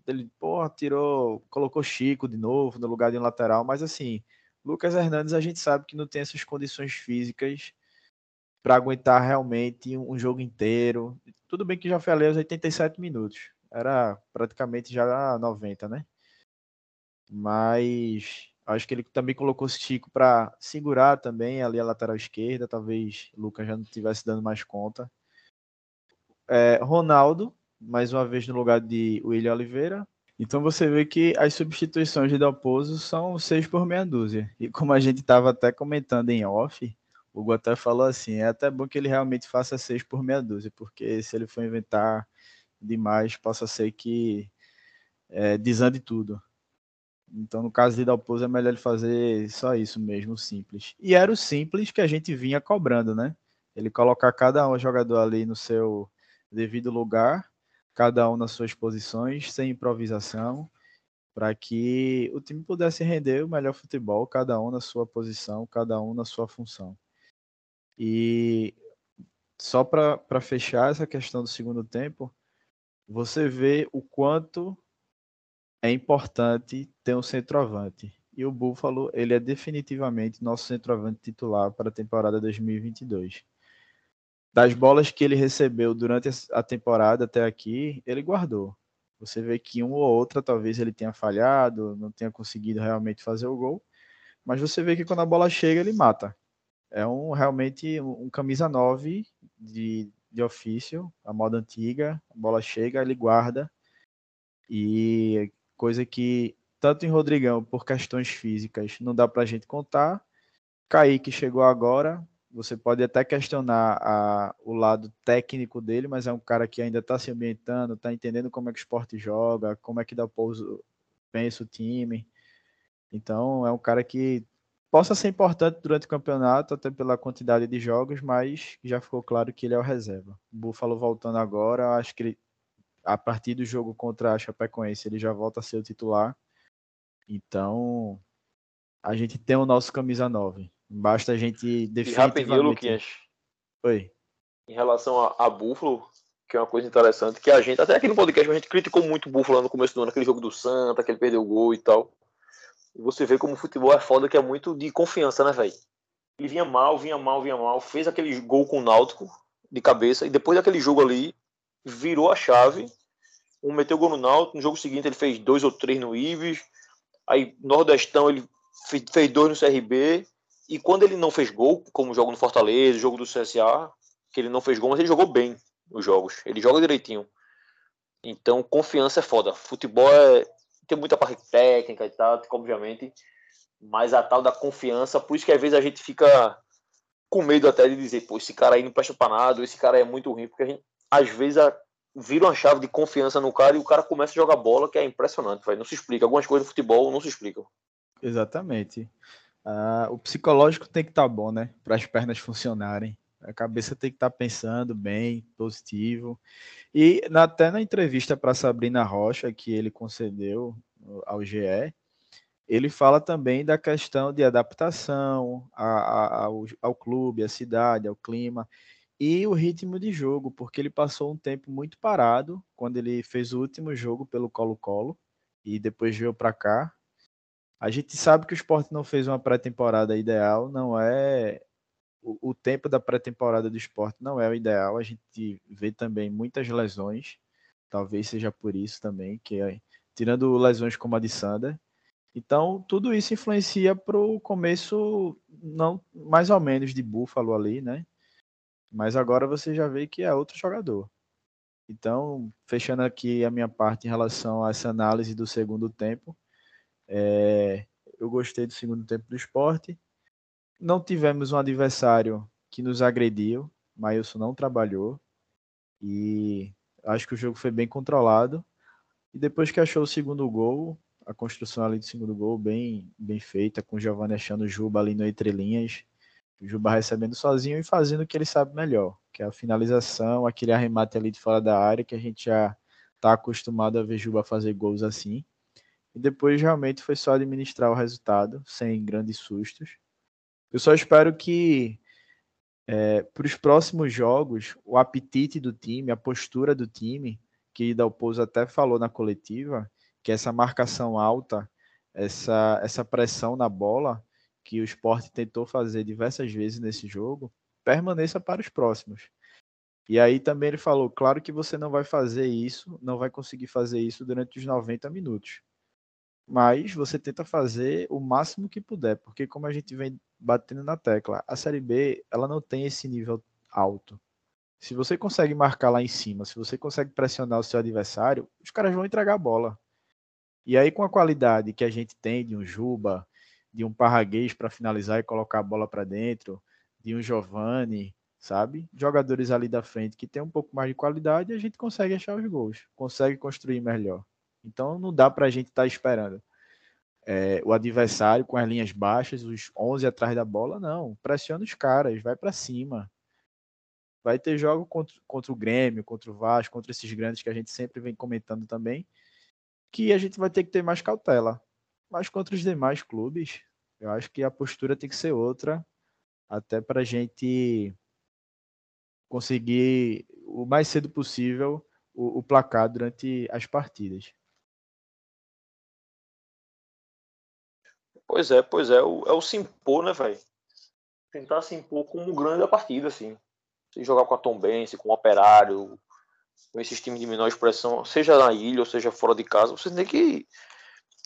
Ele, porra, tirou, colocou Chico de novo no lugar de um lateral, mas assim, Lucas Hernandes a gente sabe que não tem essas condições físicas para aguentar realmente um jogo inteiro. Tudo bem que já foi ali aos 87 minutos. Era praticamente já 90, né? Mas Acho que ele também colocou Chico para segurar também ali a lateral esquerda. Talvez Lucas já não estivesse dando mais conta. É, Ronaldo, mais uma vez no lugar de William Oliveira. Então você vê que as substituições de Dalpozo são seis por meia dúzia. E como a gente estava até comentando em off, o Hugo até falou assim: é até bom que ele realmente faça seis por meia dúzia, porque se ele for inventar demais, possa ser que é, desande tudo. Então, no caso de Dalpozo, é melhor ele fazer só isso mesmo, simples. E era o simples que a gente vinha cobrando, né? Ele colocar cada um jogador ali no seu devido lugar, cada um nas suas posições, sem improvisação, para que o time pudesse render o melhor futebol, cada um na sua posição, cada um na sua função. E só para fechar essa questão do segundo tempo, você vê o quanto é importante ter um centroavante. E o Buffalo, ele é definitivamente nosso centroavante titular para a temporada 2022. Das bolas que ele recebeu durante a temporada até aqui, ele guardou. Você vê que uma ou outra talvez ele tenha falhado, não tenha conseguido realmente fazer o gol, mas você vê que quando a bola chega, ele mata. É um realmente um, camisa 9 de, de ofício, a moda antiga, a bola chega, ele guarda. E coisa que tanto em Rodrigão, por questões físicas, não dá para a gente contar. Kaique chegou agora, você pode até questionar a, o lado técnico dele, mas é um cara que ainda está se ambientando, está entendendo como é que o esporte joga, como é que dá pouso, pensa o time. Então é um cara que possa ser importante durante o campeonato, até pela quantidade de jogos, mas já ficou claro que ele é o reserva. O Buffalo voltando agora, acho que ele, a partir do jogo contra a Chapecoense ele já volta a ser o titular. Então a gente tem o nosso camisa 9. Basta a gente definitivamente... E rapidinho, Luquinhas. Oi. Em relação a, a Buffalo, que é uma coisa interessante, que a gente, até aqui no podcast, a gente criticou muito o Buffalo no começo do ano, aquele jogo do Santa, que ele perdeu o gol e tal. E você vê como o futebol é foda, que é muito de confiança, né, velho? Ele vinha mal, vinha mal, vinha mal, fez aquele gol com o Náutico de cabeça, e depois daquele jogo ali, virou a chave. Um meteu o gol no Náutico, no jogo seguinte ele fez dois ou três no Ibis, aí Nordestão ele fez dois no CRB, e quando ele não fez gol, como o jogo no Fortaleza, o jogo do CSA, que ele não fez gol, mas ele jogou bem os jogos, ele joga direitinho. Então, confiança é foda. Futebol é, tem muita parte técnica e tática, obviamente, mas a tal da confiança, por isso que às vezes a gente fica com medo até de dizer, pô, esse cara aí não presta pra nada, esse cara é muito ruim, porque gente, às vezes, a, vira uma chave de confiança no cara e o cara começa a jogar bola, que é impressionante, véio. não se explica. Algumas coisas do futebol não se explicam. Exatamente. Uh, o psicológico tem que estar tá bom, né? Para as pernas funcionarem. A cabeça tem que estar tá pensando bem, positivo. E na, até na entrevista para Sabrina Rocha, que ele concedeu ao GE, ele fala também da questão de adaptação a, a, ao, ao clube, à cidade, ao clima e o ritmo de jogo, porque ele passou um tempo muito parado quando ele fez o último jogo pelo Colo-Colo e depois veio para cá. A gente sabe que o esporte não fez uma pré-temporada ideal, não é o, tempo da pré-temporada do esporte não é o ideal. A gente vê também muitas lesões, talvez seja por isso também, que é, tirando lesões como a de Sander. Então, tudo isso influencia para o começo, não mais ou menos, de Buffalo ali, né? Mas agora você já vê que é outro jogador. Então, fechando aqui a minha parte em relação a essa análise do segundo tempo, é, eu gostei do segundo tempo do esporte. Não tivemos um adversário que nos agrediu. Maílson não trabalhou. E acho que o jogo foi bem controlado. E depois que achou o segundo gol, a construção ali do segundo gol bem, bem feita, com o Giovanni achando o Juba ali no entre linhas. O Juba recebendo sozinho e fazendo o que ele sabe melhor, que é a finalização, aquele arremate ali de fora da área, que a gente já está acostumado a ver Juba fazer gols assim. E depois realmente foi só administrar o resultado, sem grandes sustos. Eu só espero que é, para os próximos jogos, o apetite do time, a postura do time, que Dalpozo até falou na coletiva, que essa marcação alta, essa, essa pressão na bola, que o esporte tentou fazer diversas vezes nesse jogo, permaneça para os próximos. E aí também ele falou, claro que você não vai fazer isso, não vai conseguir fazer isso durante os 90 minutos mas você tenta fazer o máximo que puder, porque como a gente vem batendo na tecla, a Série B ela não tem esse nível alto. Se você consegue marcar lá em cima, se você consegue pressionar o seu adversário, os caras vão entregar a bola. E aí com a qualidade que a gente tem de um Juba, de um Parraguês para finalizar e colocar a bola para dentro, de um Giovani, sabe? Jogadores ali da frente que tem um pouco mais de qualidade, a gente consegue achar os gols, consegue construir melhor. Então não dá para a gente estar tá esperando é, o adversário com as linhas baixas, os 11 atrás da bola, não. Pressiona os caras, vai para cima. Vai ter jogo contra, contra o Grêmio, contra o Vasco, contra esses grandes que a gente sempre vem comentando também, que a gente vai ter que ter mais cautela. Mas contra os demais clubes, eu acho que a postura tem que ser outra, até para a gente conseguir o mais cedo possível o, o placar durante as partidas. Pois é, pois é, o, é o se impor, né, velho? Tentar se impor como grande da partida, assim. Se jogar com a Tombense, com o Operário, com esses times de menor expressão, seja na ilha ou seja fora de casa, você tem que,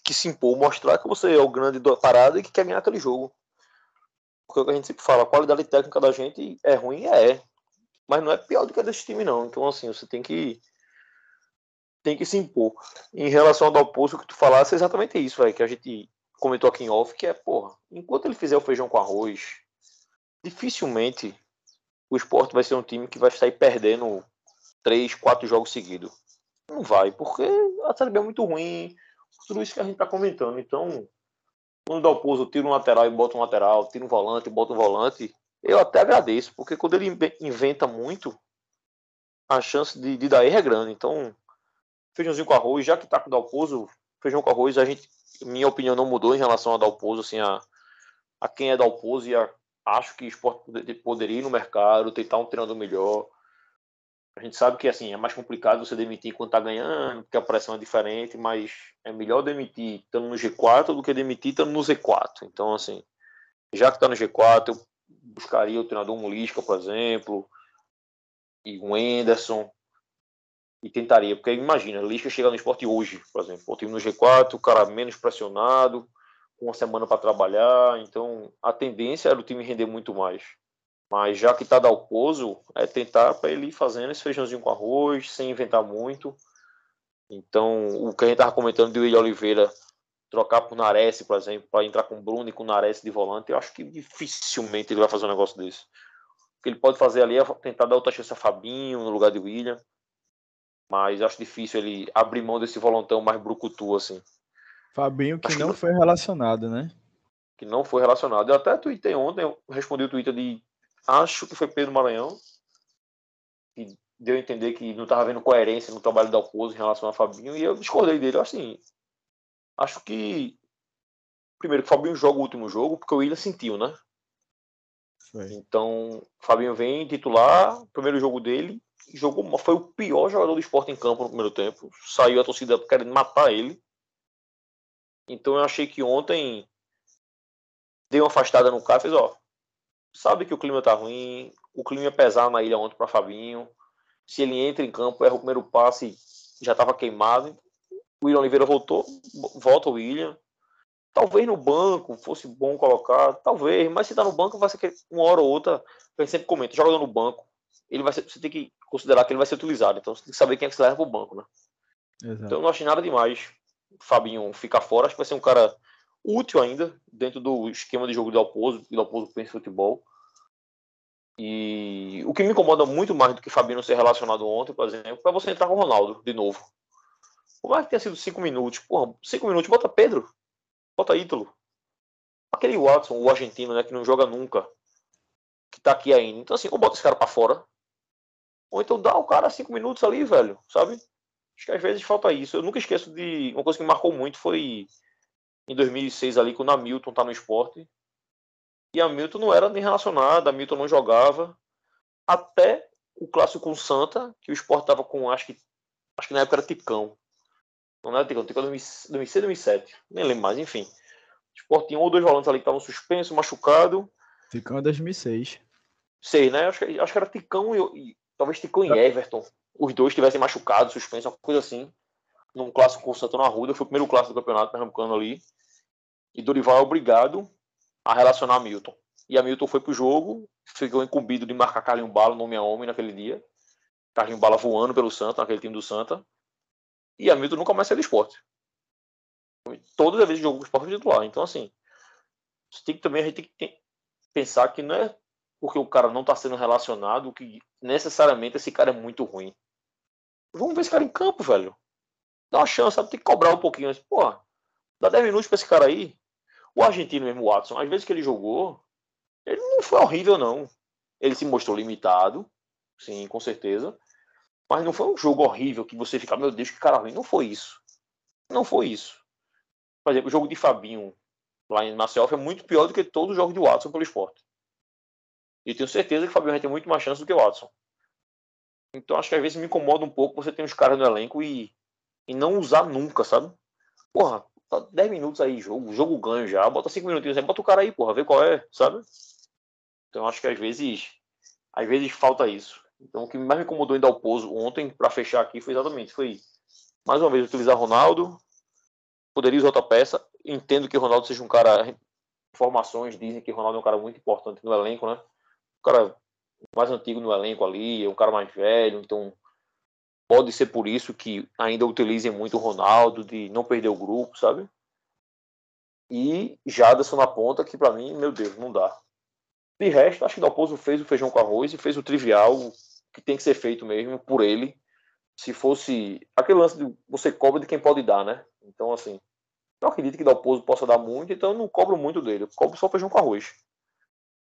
que se impor, mostrar que você é o grande da parada e que quer ganhar aquele jogo. Porque é o que a gente sempre fala, a qualidade técnica da gente é ruim, é. Mas não é pior do que a desse time, não. Então, assim, você tem que tem que se impor. Em relação ao Dalpozo, o que tu falasse é exatamente isso, velho, que a gente comentou aqui em off, que é, porra, enquanto ele fizer o feijão com arroz, dificilmente o esporte vai ser um time que vai sair perdendo três, quatro jogos seguidos. Não vai, porque a Série B é muito ruim, tudo isso que a gente tá comentando. Então, quando o Dalpozo tira um lateral e bota um lateral, tira um volante e bota um volante, eu até agradeço, porque quando ele inventa muito, a chance de, de dar erro é grande. Então, feijãozinho com arroz, já que tá com o Dalpozo, feijão com arroz, a gente, minha opinião não mudou em relação ao Dalpozo, assim, a, a quem é Dalpozo e a, acho que o esporte poderia ir no mercado, tentar um treinador melhor. A gente sabe que assim é mais complicado você demitir quando tá ganhando, porque a pressão é diferente, mas é melhor demitir estando no G4 do que demitir estando no Z4. Então, assim, já que está no G4, eu buscaria o treinador Mulisca, por exemplo, e o Anderson, e tentaria, porque imagina, Lisca chega no esporte hoje, por exemplo, o time no G4, o cara menos pressionado, com uma semana para trabalhar, então a tendência era o time render muito mais. Mas já que está Dalpozo, é tentar para ele ir fazendo esse feijãozinho com arroz, sem inventar muito. Então, o que a gente estava comentando de William Oliveira trocar por Nares, por exemplo, para entrar com Bruno e com Nares de volante, eu acho que dificilmente ele vai fazer um negócio desse. O que ele pode fazer ali é tentar dar outra chance a Fabinho no lugar de William mas acho difícil ele abrir mão desse volantão mais brucutu, assim. Fabinho que acho não que... foi relacionado, né? Que não foi relacionado. Eu até tuitei ontem, eu respondi o Twitter de acho que foi Pedro Maranhão, que deu a entender que não estava vendo coerência no trabalho da Alpozo em relação a Fabinho, e eu discordei dele. Assim, acho que primeiro que o Fabinho joga o último jogo, porque o Willian sentiu, né? Foi. Então, Fabinho vem titular, primeiro jogo dele, jogou, foi o pior jogador do esporte em campo no primeiro tempo. Saiu a torcida querendo matar ele. Então eu achei que ontem deu uma afastada no cara, fez, ó, sabe que o clima tá ruim, o clima ia pesar na ilha ontem para Fabinho. Se ele entra em campo, erra o primeiro passe, já estava queimado. O William Oliveira voltou, volta o William. Talvez no banco fosse bom colocar, talvez, mas se tá no banco vai ser uma hora ou outra, gente sempre comenta, jogador no banco, ele vai ser, você tem que considerar que ele vai ser utilizado. Então você tem que saber quem é que você leva para o banco, né? Exato. Então eu não achei nada demais. Fabinho ficar fora, acho que vai ser um cara útil ainda dentro do esquema de jogo do Alpozo, que o Alpozo pensa em futebol. E o que me incomoda muito mais do que Fabinho ser relacionado ontem, por exemplo, é você entrar com o Ronaldo de novo. Por mais que tenha sido cinco minutos, porra, cinco minutos, bota Pedro, bota Ítalo. Aquele Watson, o argentino, né, que não joga nunca, que tá aqui ainda. Então, assim, ou bota esse cara pra fora, ou então dá o cara cinco minutos ali, velho, sabe? Acho que às vezes falta isso. Eu nunca esqueço de. Uma coisa que me marcou muito foi em 2006 ali, quando a Milton tá no esporte. E a Milton não era nem relacionada, a Milton não jogava. Até o clássico com o Santa, que o esporte tava com, acho que, acho que na época era Ticão. Não era Ticão, Ticão 2006, 2007. Nem lembro mais, enfim. O esporte tinha um ou dois volantes ali que estavam suspensos, machucado. Ticão é 2006. Sei, né? Acho que, acho que era Ticão e, Talvez Ticão e Everton, os dois tivessem machucado, suspenso, uma coisa assim. Num clássico com o Santo na Arruda, foi o primeiro clássico do campeonato pernambucano ali. E Dorival é obrigado a relacionar Milton. E a Milton foi pro jogo, ficou incumbido de marcar Carlinho Bala nome a homem naquele dia. Carlinho Bala voando pelo Santa, naquele time do Santa. E a Milton nunca mais saiu do esporte. Todas as vezes jogou com o esporte titular. Então, assim, tem que, também a gente tem que pensar que não é porque o cara não está sendo relacionado, que necessariamente esse cara é muito ruim. Vamos ver esse cara em campo, velho. Dá uma chance, sabe? Tem que cobrar um pouquinho. Mas, pô, dá 10 minutos para esse cara aí. O argentino mesmo, o Watson, às vezes que ele jogou, ele não foi horrível, não. Ele se mostrou limitado, sim, com certeza. Mas não foi um jogo horrível que você fica, meu Deus, que cara ruim. Não foi isso. Não foi isso. Por exemplo, o jogo de Fabinho lá em Marcel é muito pior do que todo o jogo de Watson pelo esporte. E tenho certeza que o Fabinho vai ter muito mais chance do que o Watson. Então acho que às vezes me incomoda um pouco você ter uns caras no elenco e, e não usar nunca, sabe? Porra, tá 10 minutos aí, jogo, jogo ganho já, bota 5 minutinhos aí, bota o cara aí, porra, vê qual é, sabe? Então acho que às vezes, às vezes falta isso. Então o que mais me incomodou em dar o pouso ontem, para fechar aqui, foi exatamente, foi mais uma vez utilizar Ronaldo, poderia usar outra peça, entendo que o Ronaldo seja um cara, informações dizem que o Ronaldo é um cara muito importante no elenco, né? Cara mais antigo no elenco ali, é um cara mais velho, então pode ser por isso que ainda utilizem muito o Ronaldo, de não perder o grupo, sabe? E Jadson na ponta, que para mim, meu Deus, não dá. De resto, acho que Dalpozo fez o feijão com arroz e fez o trivial que tem que ser feito mesmo por ele. Se fosse aquele lance de você cobra de quem pode dar, né? Então, assim, não acredito que Dalpozo possa dar muito, então eu não cobro muito dele. Eu cobro só feijão com arroz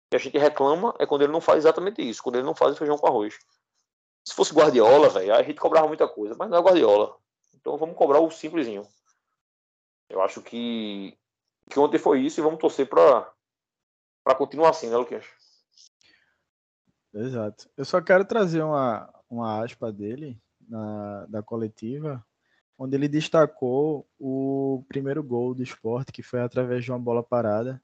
que a gente reclama é quando ele não faz exatamente isso, quando ele não faz o feijão com arroz. Se fosse Guardiola, velho, a gente cobrava muita coisa, mas não é Guardiola. Então vamos cobrar o simplesinho. Eu acho que, que ontem foi isso e vamos torcer para para continuar assim, né, Luquinhas? Exato. Eu só quero trazer uma, uma aspa dele na, da coletiva, onde ele destacou o primeiro gol do esporte, que foi através de uma bola parada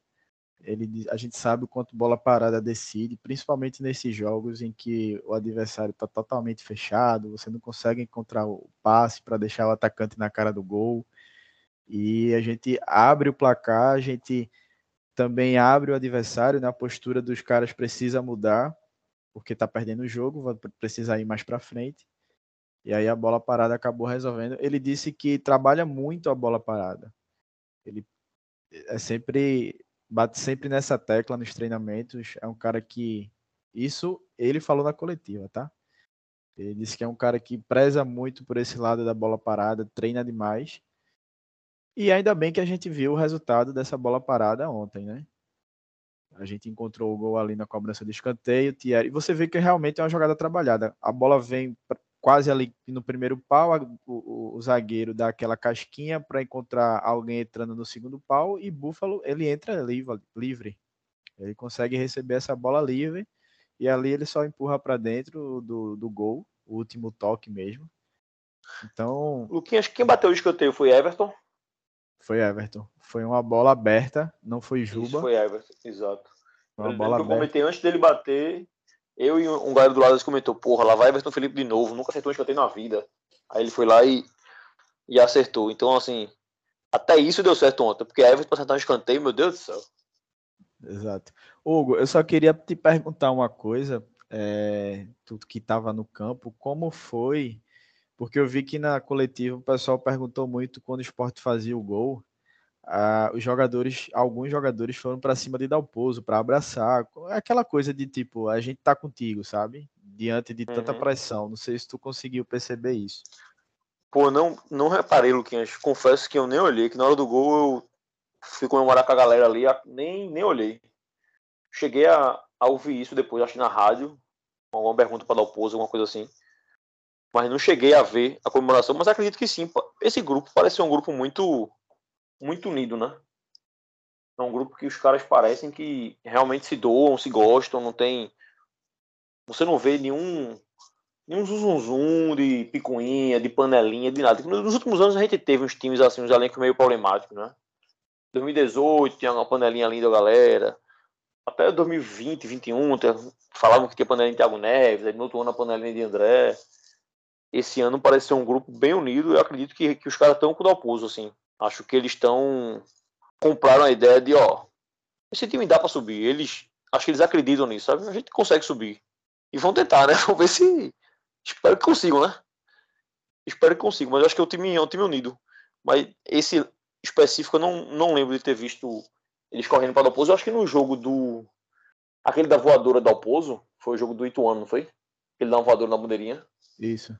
ele, a gente sabe o quanto bola parada decide, principalmente nesses jogos em que o adversário está totalmente fechado, você não consegue encontrar o passe para deixar o atacante na cara do gol. E a gente abre o placar, a gente também abre o adversário, né? a postura dos caras precisa mudar, porque está perdendo o jogo, vai precisar ir mais para frente. E aí a bola parada acabou resolvendo. Ele disse que trabalha muito a bola parada. Ele é sempre bate sempre nessa tecla nos treinamentos. É um cara que. Isso ele falou na coletiva, tá? Ele disse que é um cara que preza muito por esse lado da bola parada, treina demais. E ainda bem que a gente viu o resultado dessa bola parada ontem, né? A gente encontrou o gol ali na cobrança de escanteio, Thierry. E você vê que realmente é uma jogada trabalhada. A bola vem quase ali no primeiro pau, o, o, zagueiro dá aquela casquinha para encontrar alguém entrando no segundo pau e Buffalo ele entra livre, livre. Ele consegue receber essa bola livre e ali ele só empurra para dentro do, do gol, o último toque mesmo. Então. Luquinhas, quem bateu o escanteio foi Everton? Foi Everton. Foi uma bola aberta, não foi Juba. Isso foi Everton, exato. Uma bola aberta. Eu comentei antes dele bater, eu e um galera do lado comentou, porra, lá vai Everton Felipe de novo, nunca acertou um escanteio na vida. Aí ele foi lá e, e acertou. Então, assim, até isso deu certo ontem, porque a Everton acertar um escanteio, meu Deus do céu. Exato. Hugo, eu só queria te perguntar uma coisa, é, tudo que estava no campo, como foi, porque eu vi que na coletiva o pessoal perguntou muito quando o esporte fazia o gol, ah, os jogadores, alguns jogadores foram para cima de Dalpozo para abraçar, aquela coisa de tipo, a gente tá contigo, sabe? Diante de tanta uhum. pressão. Não sei se tu conseguiu perceber isso. Pô, não, não reparei, Luquinhas. Confesso que eu nem olhei, que na hora do gol eu fui comemorar com a galera ali, nem, nem olhei. Cheguei a, a ouvir isso depois, acho na rádio, alguma pergunta para Dalpozo, alguma coisa assim. Mas não cheguei a ver a comemoração, mas acredito que sim. Esse grupo parece ser um grupo muito muito unido, né? É um grupo que os caras parecem que realmente se doam, se gostam, não tem. Você não vê nenhum. Nenhum zum de picuinha, de panelinha, de nada. Nos últimos anos a gente teve uns times assim, uns elencos meio problemáticos, né? 2018 tinha uma panelinha ali da galera. Até 2020, 2021, falavam que tinha panelinha de Thiago Neves, aí no outro ano a panelinha de André. Esse ano parece ser um grupo bem unido. Eu acredito que, que os caras estão com o Dalpozo, assim. Acho que eles estão compraram a ideia de, ó, esse time dá para subir. Eles, acho que eles acreditam nisso, sabe? A gente consegue subir. E vão tentar, né? Vamos ver se espero que consigam, né? Espero que consigam, mas acho que é um time, é um time unido. Mas esse específico eu não, não lembro de ter visto eles correndo para o Dalpozo. Eu acho que no jogo do aquele da voadora do Alpozo, foi o jogo do Ituano, não foi? Ele dá uma voadora na bandeirinha. Isso.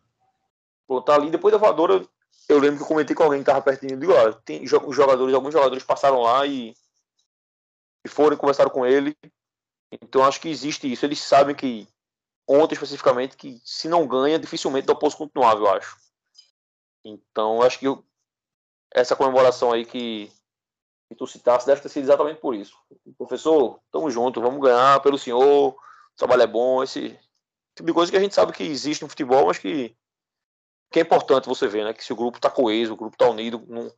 Pô, tá ali depois da voadora, eu lembro que eu comentei com alguém que estava pertinho, digo, olha, tem jogadores, alguns jogadores passaram lá e, e foram e conversaram com ele. Então acho que existe isso. Eles sabem que ontem especificamente que se não ganha, dificilmente dá posso continuar, eu acho. Então acho que eu, essa comemoração aí que, que tu citasse deve ter sido exatamente por isso. Professor, tamo junto, vamos ganhar pelo senhor, o trabalho é bom, esse, Tipo de coisa que a gente sabe que existe no futebol, mas que, que é importante você ver, né? Que se o grupo tá coeso, o grupo tá unido, não, é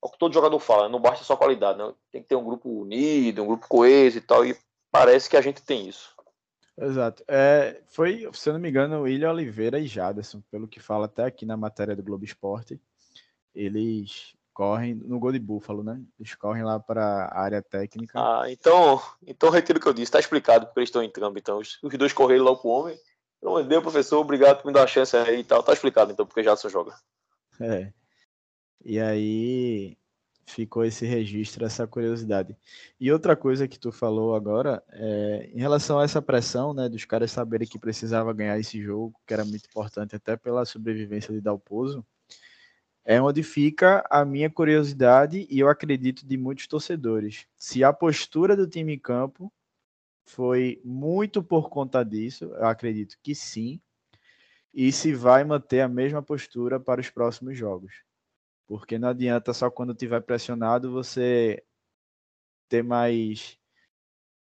o que todo jogador fala, né? não basta só qualidade, né? Tem que ter um grupo unido, um grupo coeso e tal, e parece que a gente tem isso. Exato. É, foi, se eu não me engano, William Oliveira e Jaderson, pelo que fala até aqui na matéria do Globo Esporte, eles correm no gol de Búfalo, né? Eles correm lá para a área técnica. Ah, então, então retiro o que eu disse, tá explicado porque eles estão em campo, então os, os dois correram lá pro homem. Então, deu, professor, obrigado por me dar a chance aí e tal. Tá explicado então porque Jadson joga. É. E aí ficou esse registro, essa curiosidade. E outra coisa que tu falou agora, é, em relação a essa pressão, né, dos caras saberem que precisava ganhar esse jogo, que era muito importante até pela sobrevivência de Dalpozo, é onde fica a minha curiosidade e eu acredito de muitos torcedores. Se a postura do time em campo foi muito por conta disso, eu acredito que sim, e se vai manter a mesma postura para os próximos jogos. Porque não adianta só quando tiver pressionado você ter mais.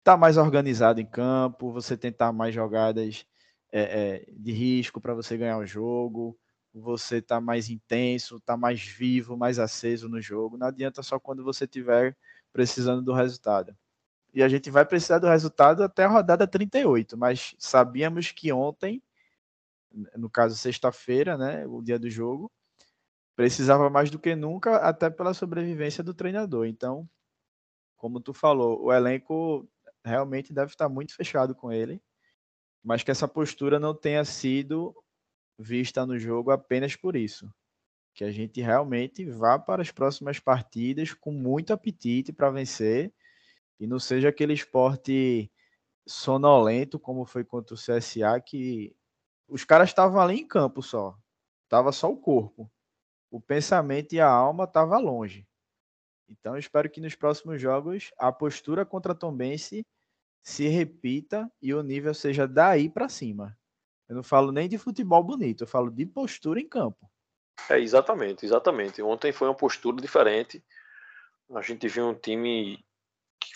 tá mais organizado em campo, você tentar mais jogadas é, é, de risco para você ganhar o jogo, você tá mais intenso, tá mais vivo, mais aceso no jogo. Não adianta só quando você tiver precisando do resultado. E a gente vai precisar do resultado até a rodada 38, mas sabíamos que ontem, no caso sexta-feira, né, o dia do jogo, precisava mais do que nunca, até pela sobrevivência do treinador. Então, como tu falou, o elenco realmente deve estar muito fechado com ele, mas que essa postura não tenha sido vista no jogo apenas por isso. Que a gente realmente vá para as próximas partidas com muito apetite para vencer e não seja aquele esporte sonolento como foi contra o CSA que os caras estavam ali em campo só, tava só o corpo o pensamento e a alma estavam longe. Então, espero que nos próximos jogos a postura contra a Tombense se repita e o nível seja daí para cima. Eu não falo nem de futebol bonito, eu falo de postura em campo. É, exatamente, exatamente. Ontem foi uma postura diferente. A gente viu um time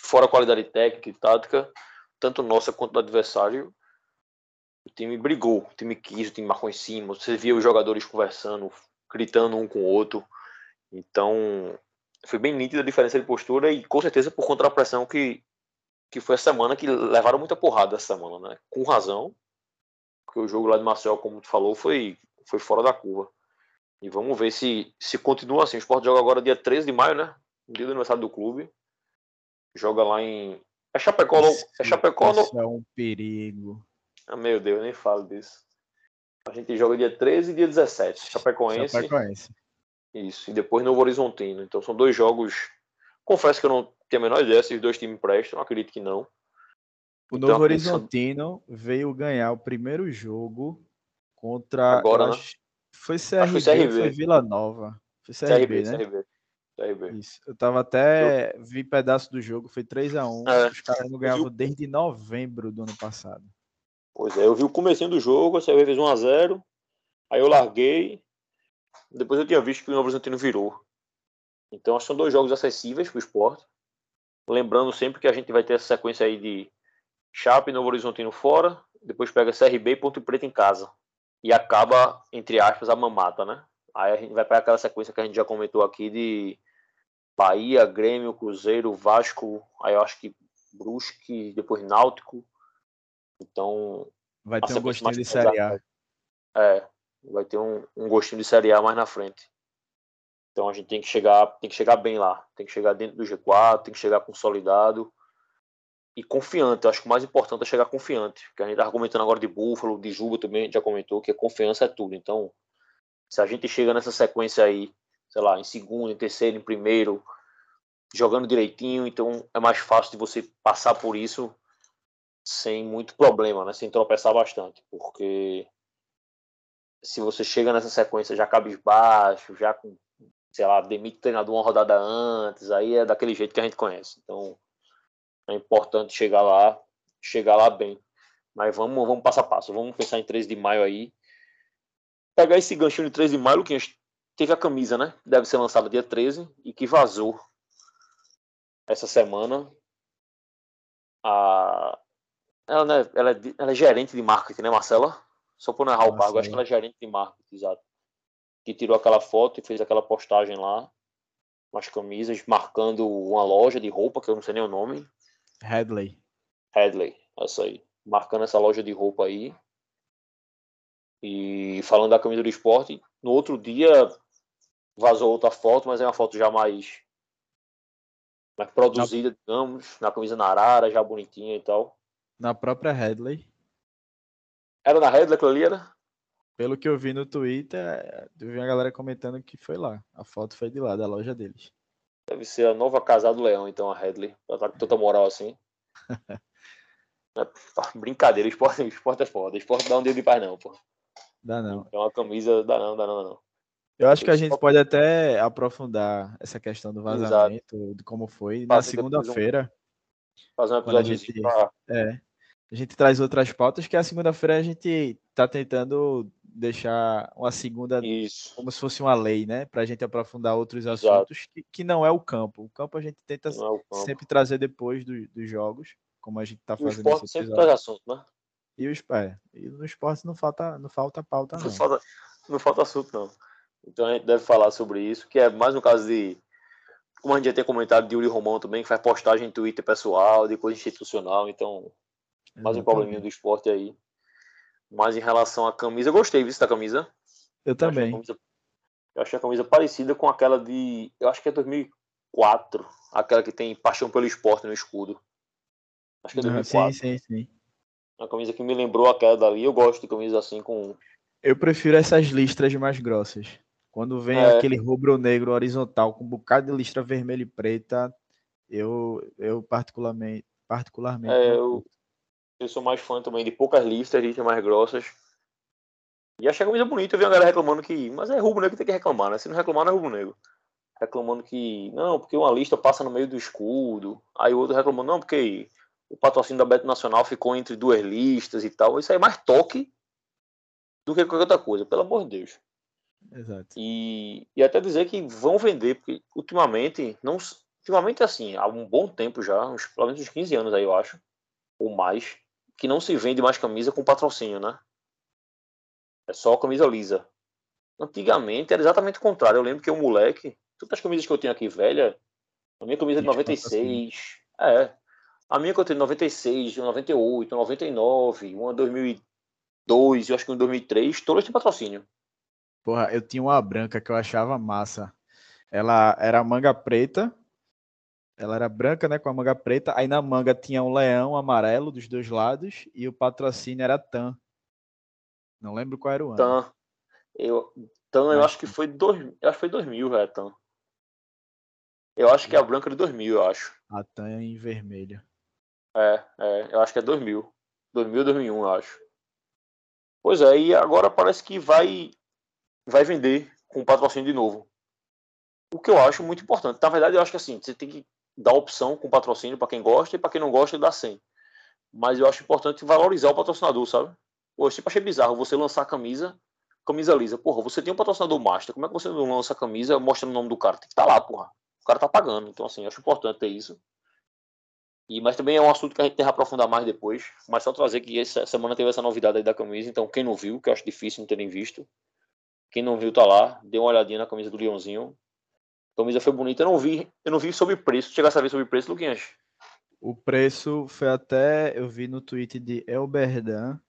fora qualidade técnica e tática, tanto nossa quanto do adversário, o time brigou, o time quis, o time marcou em cima. Você via os jogadores conversando, gritando um com o outro. Então, foi bem nítida a diferença de postura e com certeza por conta da pressão que, que foi a semana que levaram muita porrada essa semana, né? Com razão, porque o jogo lá de Marcel, como tu falou, foi, foi fora da curva. E vamos ver se, se continua assim. O Sport joga agora dia 13 de maio, né? Dia do aniversário do clube. Joga lá em. É Chapecó, é Chapecó. Isso é um perigo. Ah, meu Deus, nem falo disso. A gente joga dia 13 e dia 17. Chapecoense. Chapecoense. Isso. E depois Novo Horizontino. Então são dois jogos. Confesso que eu não tenho a menor ideia se os dois times prestam. Acredito que não. O então, Novo Horizontino veio ganhar o primeiro jogo contra. Agora, né? Foi CRB, foi, CRB. foi Vila Nova. Foi CRB, CRB né? CRB. Isso. Eu tava até. Vi pedaço do jogo, foi 3x1. É. Os caras não ganhavam desde novembro do ano passado. Pois é, eu vi o comecinho do jogo, a CRB fez 1x0, aí eu larguei, depois eu tinha visto que o Novo Horizontino virou. Então são dois jogos acessíveis para o esporte. Lembrando sempre que a gente vai ter essa sequência aí de Chape e Novo Horizontino fora, depois pega CRB e Ponto Preto em casa. E acaba, entre aspas, a mamata, né? Aí a gente vai para aquela sequência que a gente já comentou aqui de Bahia, Grêmio, Cruzeiro, Vasco, aí eu acho que Brusque, depois Náutico, então. Vai ter um gostinho de Série A. É, vai ter um, um gostinho de Série A mais na frente. Então a gente tem que chegar, tem que chegar bem lá, tem que chegar dentro do G4, tem que chegar consolidado e confiante. Eu acho que o mais importante é chegar confiante. Que a gente tá comentando agora de Búfalo, de Juba também, a gente já comentou que a confiança é tudo. Então, se a gente chega nessa sequência aí, sei lá, em segundo, em terceiro, em primeiro, jogando direitinho, então é mais fácil de você passar por isso sem muito problema, né? Sem tropeçar bastante, porque se você chega nessa sequência já cabisbaixo, já com, sei lá, demite o treinador uma rodada antes, aí é daquele jeito que a gente conhece. Então é importante chegar lá, chegar lá bem. Mas vamos, vamos passo a passo, vamos pensar em 13 de maio aí. Pegar esse ganchinho de 13 de maio, Luquinhas, teve a camisa, né? Deve ser lançada dia 13 e que vazou essa semana. A, ela, né, ela, é, ela é gerente de marketing, né, Marcela? Só por narrar o cargo, acho que ela é gerente de marketing, exato. Que tirou aquela foto e fez aquela postagem lá, umas camisas, marcando uma loja de roupa, que eu não sei nem o nome. Headley. Headley, essa aí. Marcando essa loja de roupa aí. E falando da camisa do esporte, no outro dia vazou outra foto, mas é uma foto já mais, mais produzida, na... digamos, na camisa na arara, já bonitinha e tal. Na própria Headley. Era na Headley aquilo ali, era? Pelo que eu vi no Twitter, eu vi a galera comentando que foi lá. A foto foi de lá, da loja deles. Deve ser a nova casa do Leão, então, a Headley. Ela tá com tanta moral assim. é, brincadeira, esporte, esporte é foda. Esporte dá um dedo de paz, não, pô. Dá não. É uma camisa, dá não, dá não, dá não. Eu acho que a gente pode até aprofundar essa questão do vazamento, Exato. de como foi, na segunda-feira. Fazer um episódio a gente, pra... é, a gente traz outras pautas, que a segunda-feira a gente tá tentando deixar uma segunda Isso. como se fosse uma lei, né? Para a gente aprofundar outros assuntos que, que, não é o campo. O campo a gente tenta é sempre trazer depois do, dos jogos, como a gente está fazendo. O esporte sempre traz assunto, né? E, os, é, e no esporte não falta, não falta pauta, não. Não falta, não falta assunto, não. Então a gente deve falar sobre isso, que é mais um caso de. Como a gente já tem comentado de Yuri Romão também, que faz postagem em Twitter pessoal, de coisa institucional, então. Mais um probleminha do esporte aí. Mas em relação à camisa, eu gostei viu, da camisa. Eu também. Eu achei, camisa, eu achei a camisa parecida com aquela de. Eu acho que é 2004. Aquela que tem paixão pelo esporte no escudo. Acho que é 2004. Sim, sim, sim. Uma camisa que me lembrou aquela dali. Eu gosto de camisas assim com. Eu prefiro essas listras mais grossas. Quando vem é. aquele rubro-negro horizontal com um bocado de listra vermelha e preta, eu, eu particularmente. particularmente é, eu, eu sou mais fã também de poucas listras, listras mais grossas. E achei a camisa bonita, eu vi a galera reclamando que. Mas é rubro-negro que tem que reclamar, né? Se não reclamar, não é rubro-negro. Reclamando que. Não, porque uma lista passa no meio do escudo. Aí o outro reclamando, não, porque o patrocínio da Beto Nacional ficou entre duas listas e tal. Isso aí é mais toque do que qualquer outra coisa, pelo amor de Deus. Exato. E, e até dizer que vão vender, porque ultimamente, não, ultimamente assim, há um bom tempo já, uns, pelo menos uns 15 anos aí, eu acho, ou mais, que não se vende mais camisa com patrocínio, né? É só camisa lisa. Antigamente era exatamente o contrário. Eu lembro que o moleque, todas as camisas que eu tenho aqui velha, a minha camisa é de 96, é, a minha que eu tenho 96, 98, 99, uma 2002, eu acho que uma 2003, todas têm patrocínio. Porra, eu tinha uma branca que eu achava massa. Ela era manga preta. Ela era branca, né, com a manga preta. Aí na manga tinha um leão amarelo dos dois lados e o patrocínio era TAM. Não lembro qual era o ano. TAM. Eu, TAM, eu acho que foi dois, eu acho que foi 2000, velho, TAM. Eu acho que é a branca de 2000, eu acho. A TAM é em vermelho. É, é, eu acho que é 2000. 2000, 2001, eu acho. Pois é, e agora parece que vai vai vender com patrocínio de novo. O que eu acho muito importante. Na verdade, eu acho que assim, você tem que dar opção com patrocínio para quem gosta e para quem não gosta, dá sem. Mas eu acho importante valorizar o patrocinador, sabe? Pô, eu sempre achei bizarro você lançar a camisa, camisa lisa. Porra, você tem um patrocinador master, como é que você não lança a camisa mostrando o nome do cara? Tem que estar tá lá, porra. O cara tá pagando. Então, assim, eu acho importante ter isso. E, mas também é um assunto que a gente tem que aprofundar mais depois. Mas só trazer que essa semana teve essa novidade aí da camisa. Então, quem não viu, que eu acho difícil não terem visto. Quem não viu, tá lá. Dê uma olhadinha na camisa do Leãozinho. A camisa foi bonita. Eu não vi, eu não vi sobre preço. Chega a saber sobre preço, Luquinhas? O preço foi até. Eu vi no tweet de Elberdan.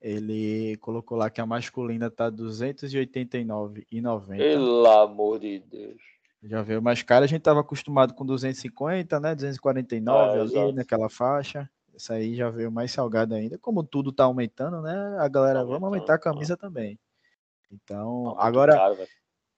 Ele colocou lá que a masculina tá R$ 289,90. Pelo amor de Deus. Já veio mais caro, a gente estava acostumado com 250, né? 249 é, ali exato. naquela faixa. Essa aí já veio mais salgada ainda. Como tudo está aumentando, né? A galera, tá vamos aumentar a camisa também. Então, tá agora, caro,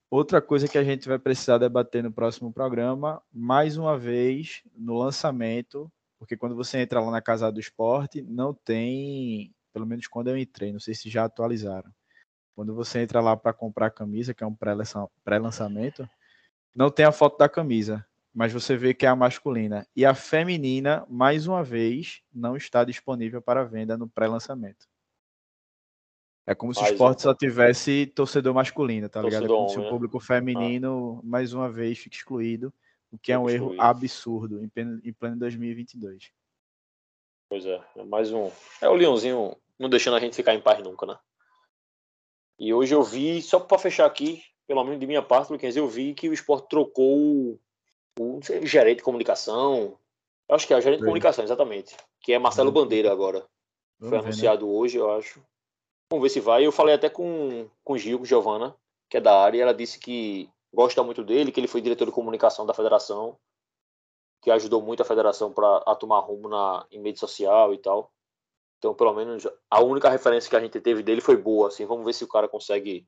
outra coisa que a gente vai precisar debater no próximo programa, mais uma vez, no lançamento, porque quando você entra lá na Casa do Esporte, não tem, pelo menos quando eu entrei, não sei se já atualizaram. Quando você entra lá para comprar a camisa, que é um pré-lançamento, não tem a foto da camisa, mas você vê que é a masculina. E a feminina, mais uma vez, não está disponível para venda no pré-lançamento. É como se mais o esporte um... só tivesse torcedor masculino, tá ligado? É como se o né? público feminino, ah. mais uma vez, fique excluído, o que é um erro absurdo em pleno, em pleno 2022. Pois é, é mais um. É o Leãozinho não deixando a gente ficar em paz nunca, né? E hoje eu vi, só para fechar aqui, pelo menos de minha parte, Luquinhas, eu vi que o esporte trocou o, sei, gerente de comunicação. Eu acho que é o gerente de comunicação, exatamente. Que é Marcelo Bandeira agora. Vamos Foi ver, né? anunciado né? hoje, eu acho. Vamos ver se vai. Eu falei até com, com o Gil, com Giovana, que é da área, e ela disse que gosta muito dele, que ele foi diretor de comunicação da federação, que ajudou muito a federação para a tomar rumo na, em mídia social e tal. Então, pelo menos, a única referência que a gente teve dele foi boa. Assim, vamos ver se o cara consegue,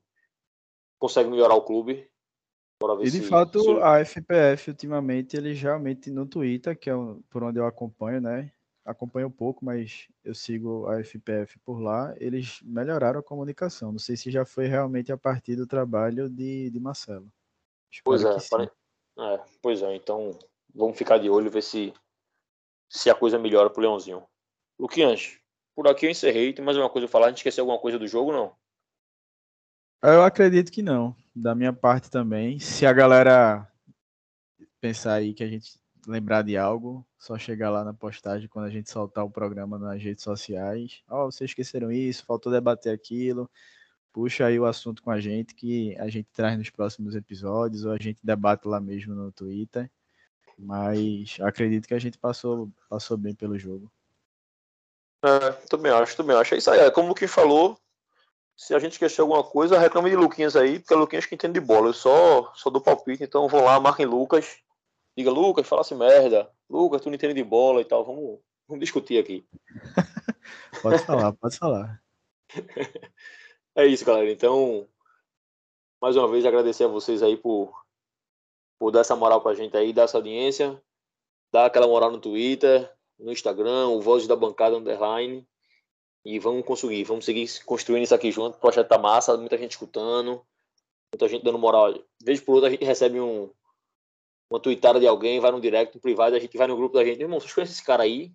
consegue melhorar o clube. e de se, fato, se... a FPF, ultimamente, ele realmente no Twitter, que é por onde eu acompanho, né? Acompanho um pouco, mas eu sigo a FPF por lá. Eles melhoraram a comunicação. Não sei se já foi realmente a partir do trabalho de, de Marcelo. Pois é, pare... é, pois é. Então, vamos ficar de olho ver se, se a coisa melhora pro Leãozinho. Luquinhas, por aqui eu encerrei. Tem mais alguma coisa a falar? A gente esqueceu alguma coisa do jogo, não? Eu acredito que não. Da minha parte também. Se a galera pensar aí que a gente lembrar de algo, só chegar lá na postagem quando a gente soltar o programa nas redes sociais. Ó, oh, vocês esqueceram isso, faltou debater aquilo. Puxa aí o assunto com a gente que a gente traz nos próximos episódios ou a gente debate lá mesmo no Twitter. Mas acredito que a gente passou, passou bem pelo jogo. É, também acho, também acho. É isso aí, é como o Luquinhas falou. Se a gente esquecer alguma coisa, reclame de Luquinhas aí, porque é Luquinhas que entende de bola. Eu só, só dou palpite, então vou lá, marquem Lucas. Diga, Lucas, fala assim merda. Lucas, tu não entende de bola e tal. Vamos, vamos discutir aqui. pode falar, pode falar. é isso, galera. Então, mais uma vez agradecer a vocês aí por, por dar essa moral pra gente aí, dar essa audiência, dar aquela moral no Twitter, no Instagram, o Voz da Bancada Underline. E vamos conseguir, vamos seguir construindo isso aqui junto. O projeto tá massa, muita gente escutando, muita gente dando moral. Vez por outra a gente recebe um, uma tweetada de alguém, vai no direct, no privado, a gente vai no grupo da gente. Irmão, vocês conhecem esse cara aí?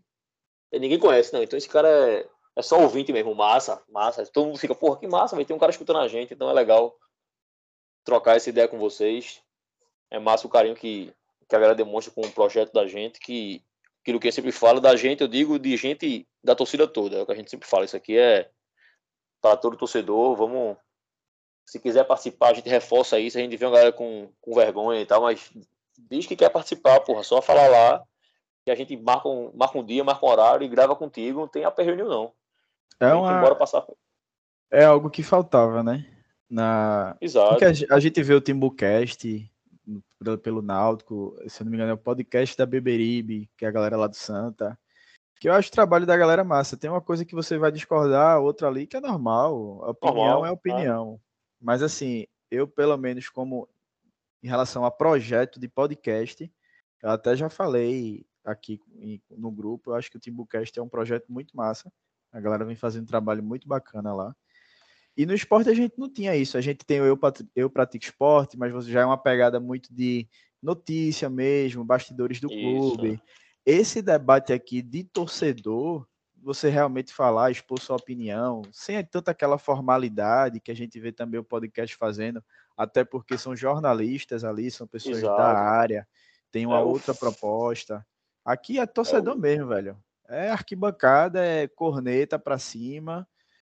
E ninguém conhece, não. Então esse cara é, é só ouvinte mesmo, massa, massa. Todo mundo fica, porra, que massa, mas tem um cara escutando a gente, então é legal trocar essa ideia com vocês. É massa o carinho que, que a galera demonstra com o projeto da gente, que aquilo que eu sempre falo da gente, eu digo de gente da torcida toda, é o que a gente sempre fala. Isso aqui é para todo torcedor. Vamos, se quiser participar, a gente reforça isso. A gente vê uma galera com, com vergonha e tal, mas diz que quer participar, porra, só falar lá que a gente marca um, marca um dia, marca um horário e grava contigo. Não tem aperreio não. É uma... Bora passar. É algo que faltava, né? Na... Exato. Porque a gente vê o Timbucast pelo Náutico, se eu não me engano, é o podcast da Beberibe, que é a galera lá do Santa. Que eu acho o trabalho da galera massa. Tem uma coisa que você vai discordar, outra ali que é normal. A opinião normal, é opinião. Mas assim, eu pelo menos como em relação a projeto de podcast, eu até já falei aqui no grupo, eu acho que o Timbucast é um projeto muito massa. A galera vem fazendo um trabalho muito bacana lá. E no esporte a gente não tinha isso. A gente tem o Eu, eu Pratico Esporte, mas você já é uma pegada muito de notícia mesmo, bastidores do isso. clube. Esse debate aqui de torcedor, você realmente falar, expor sua opinião, sem tanta aquela formalidade que a gente vê também o podcast fazendo, até porque são jornalistas ali, são pessoas Exato. da área, tem uma é outra o... proposta. Aqui é torcedor é o... mesmo, velho. É arquibancada, é corneta para cima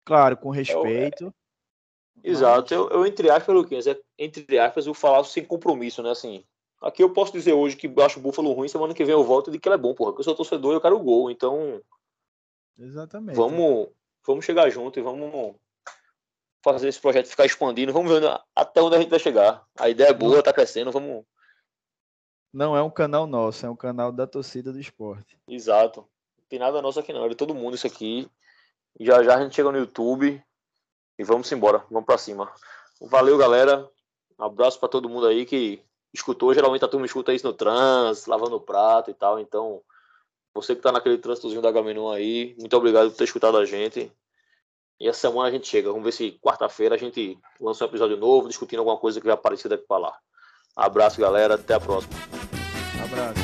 Claro, com respeito. É, exato. Eu, eu, entre aspas, Luquinhas, é, entre aspas, eu falar sem compromisso, né? Assim, aqui eu posso dizer hoje que acho o Búfalo ruim, semana que vem eu volto de que ele é bom, porra. Porque eu sou torcedor e eu quero o gol. Então. Exatamente. Vamos, vamos chegar junto e vamos fazer esse projeto ficar expandindo. Vamos ver até onde a gente vai chegar. A ideia é boa, tá crescendo, vamos. Não é um canal nosso, é um canal da torcida do esporte. Exato. Não tem nada nosso aqui não, é de todo mundo isso aqui. Já já a gente chega no YouTube e vamos embora, vamos para cima. Valeu, galera. Um abraço para todo mundo aí que escutou. Geralmente a turma escuta isso no trans, lavando o prato e tal. Então, você que tá naquele trânsitozinho da Gamenon aí, muito obrigado por ter escutado a gente. E essa semana a gente chega. Vamos ver se quarta-feira a gente lança um episódio novo, discutindo alguma coisa que vai aparecer daqui para lá. Abraço, galera. Até a próxima. Abraço.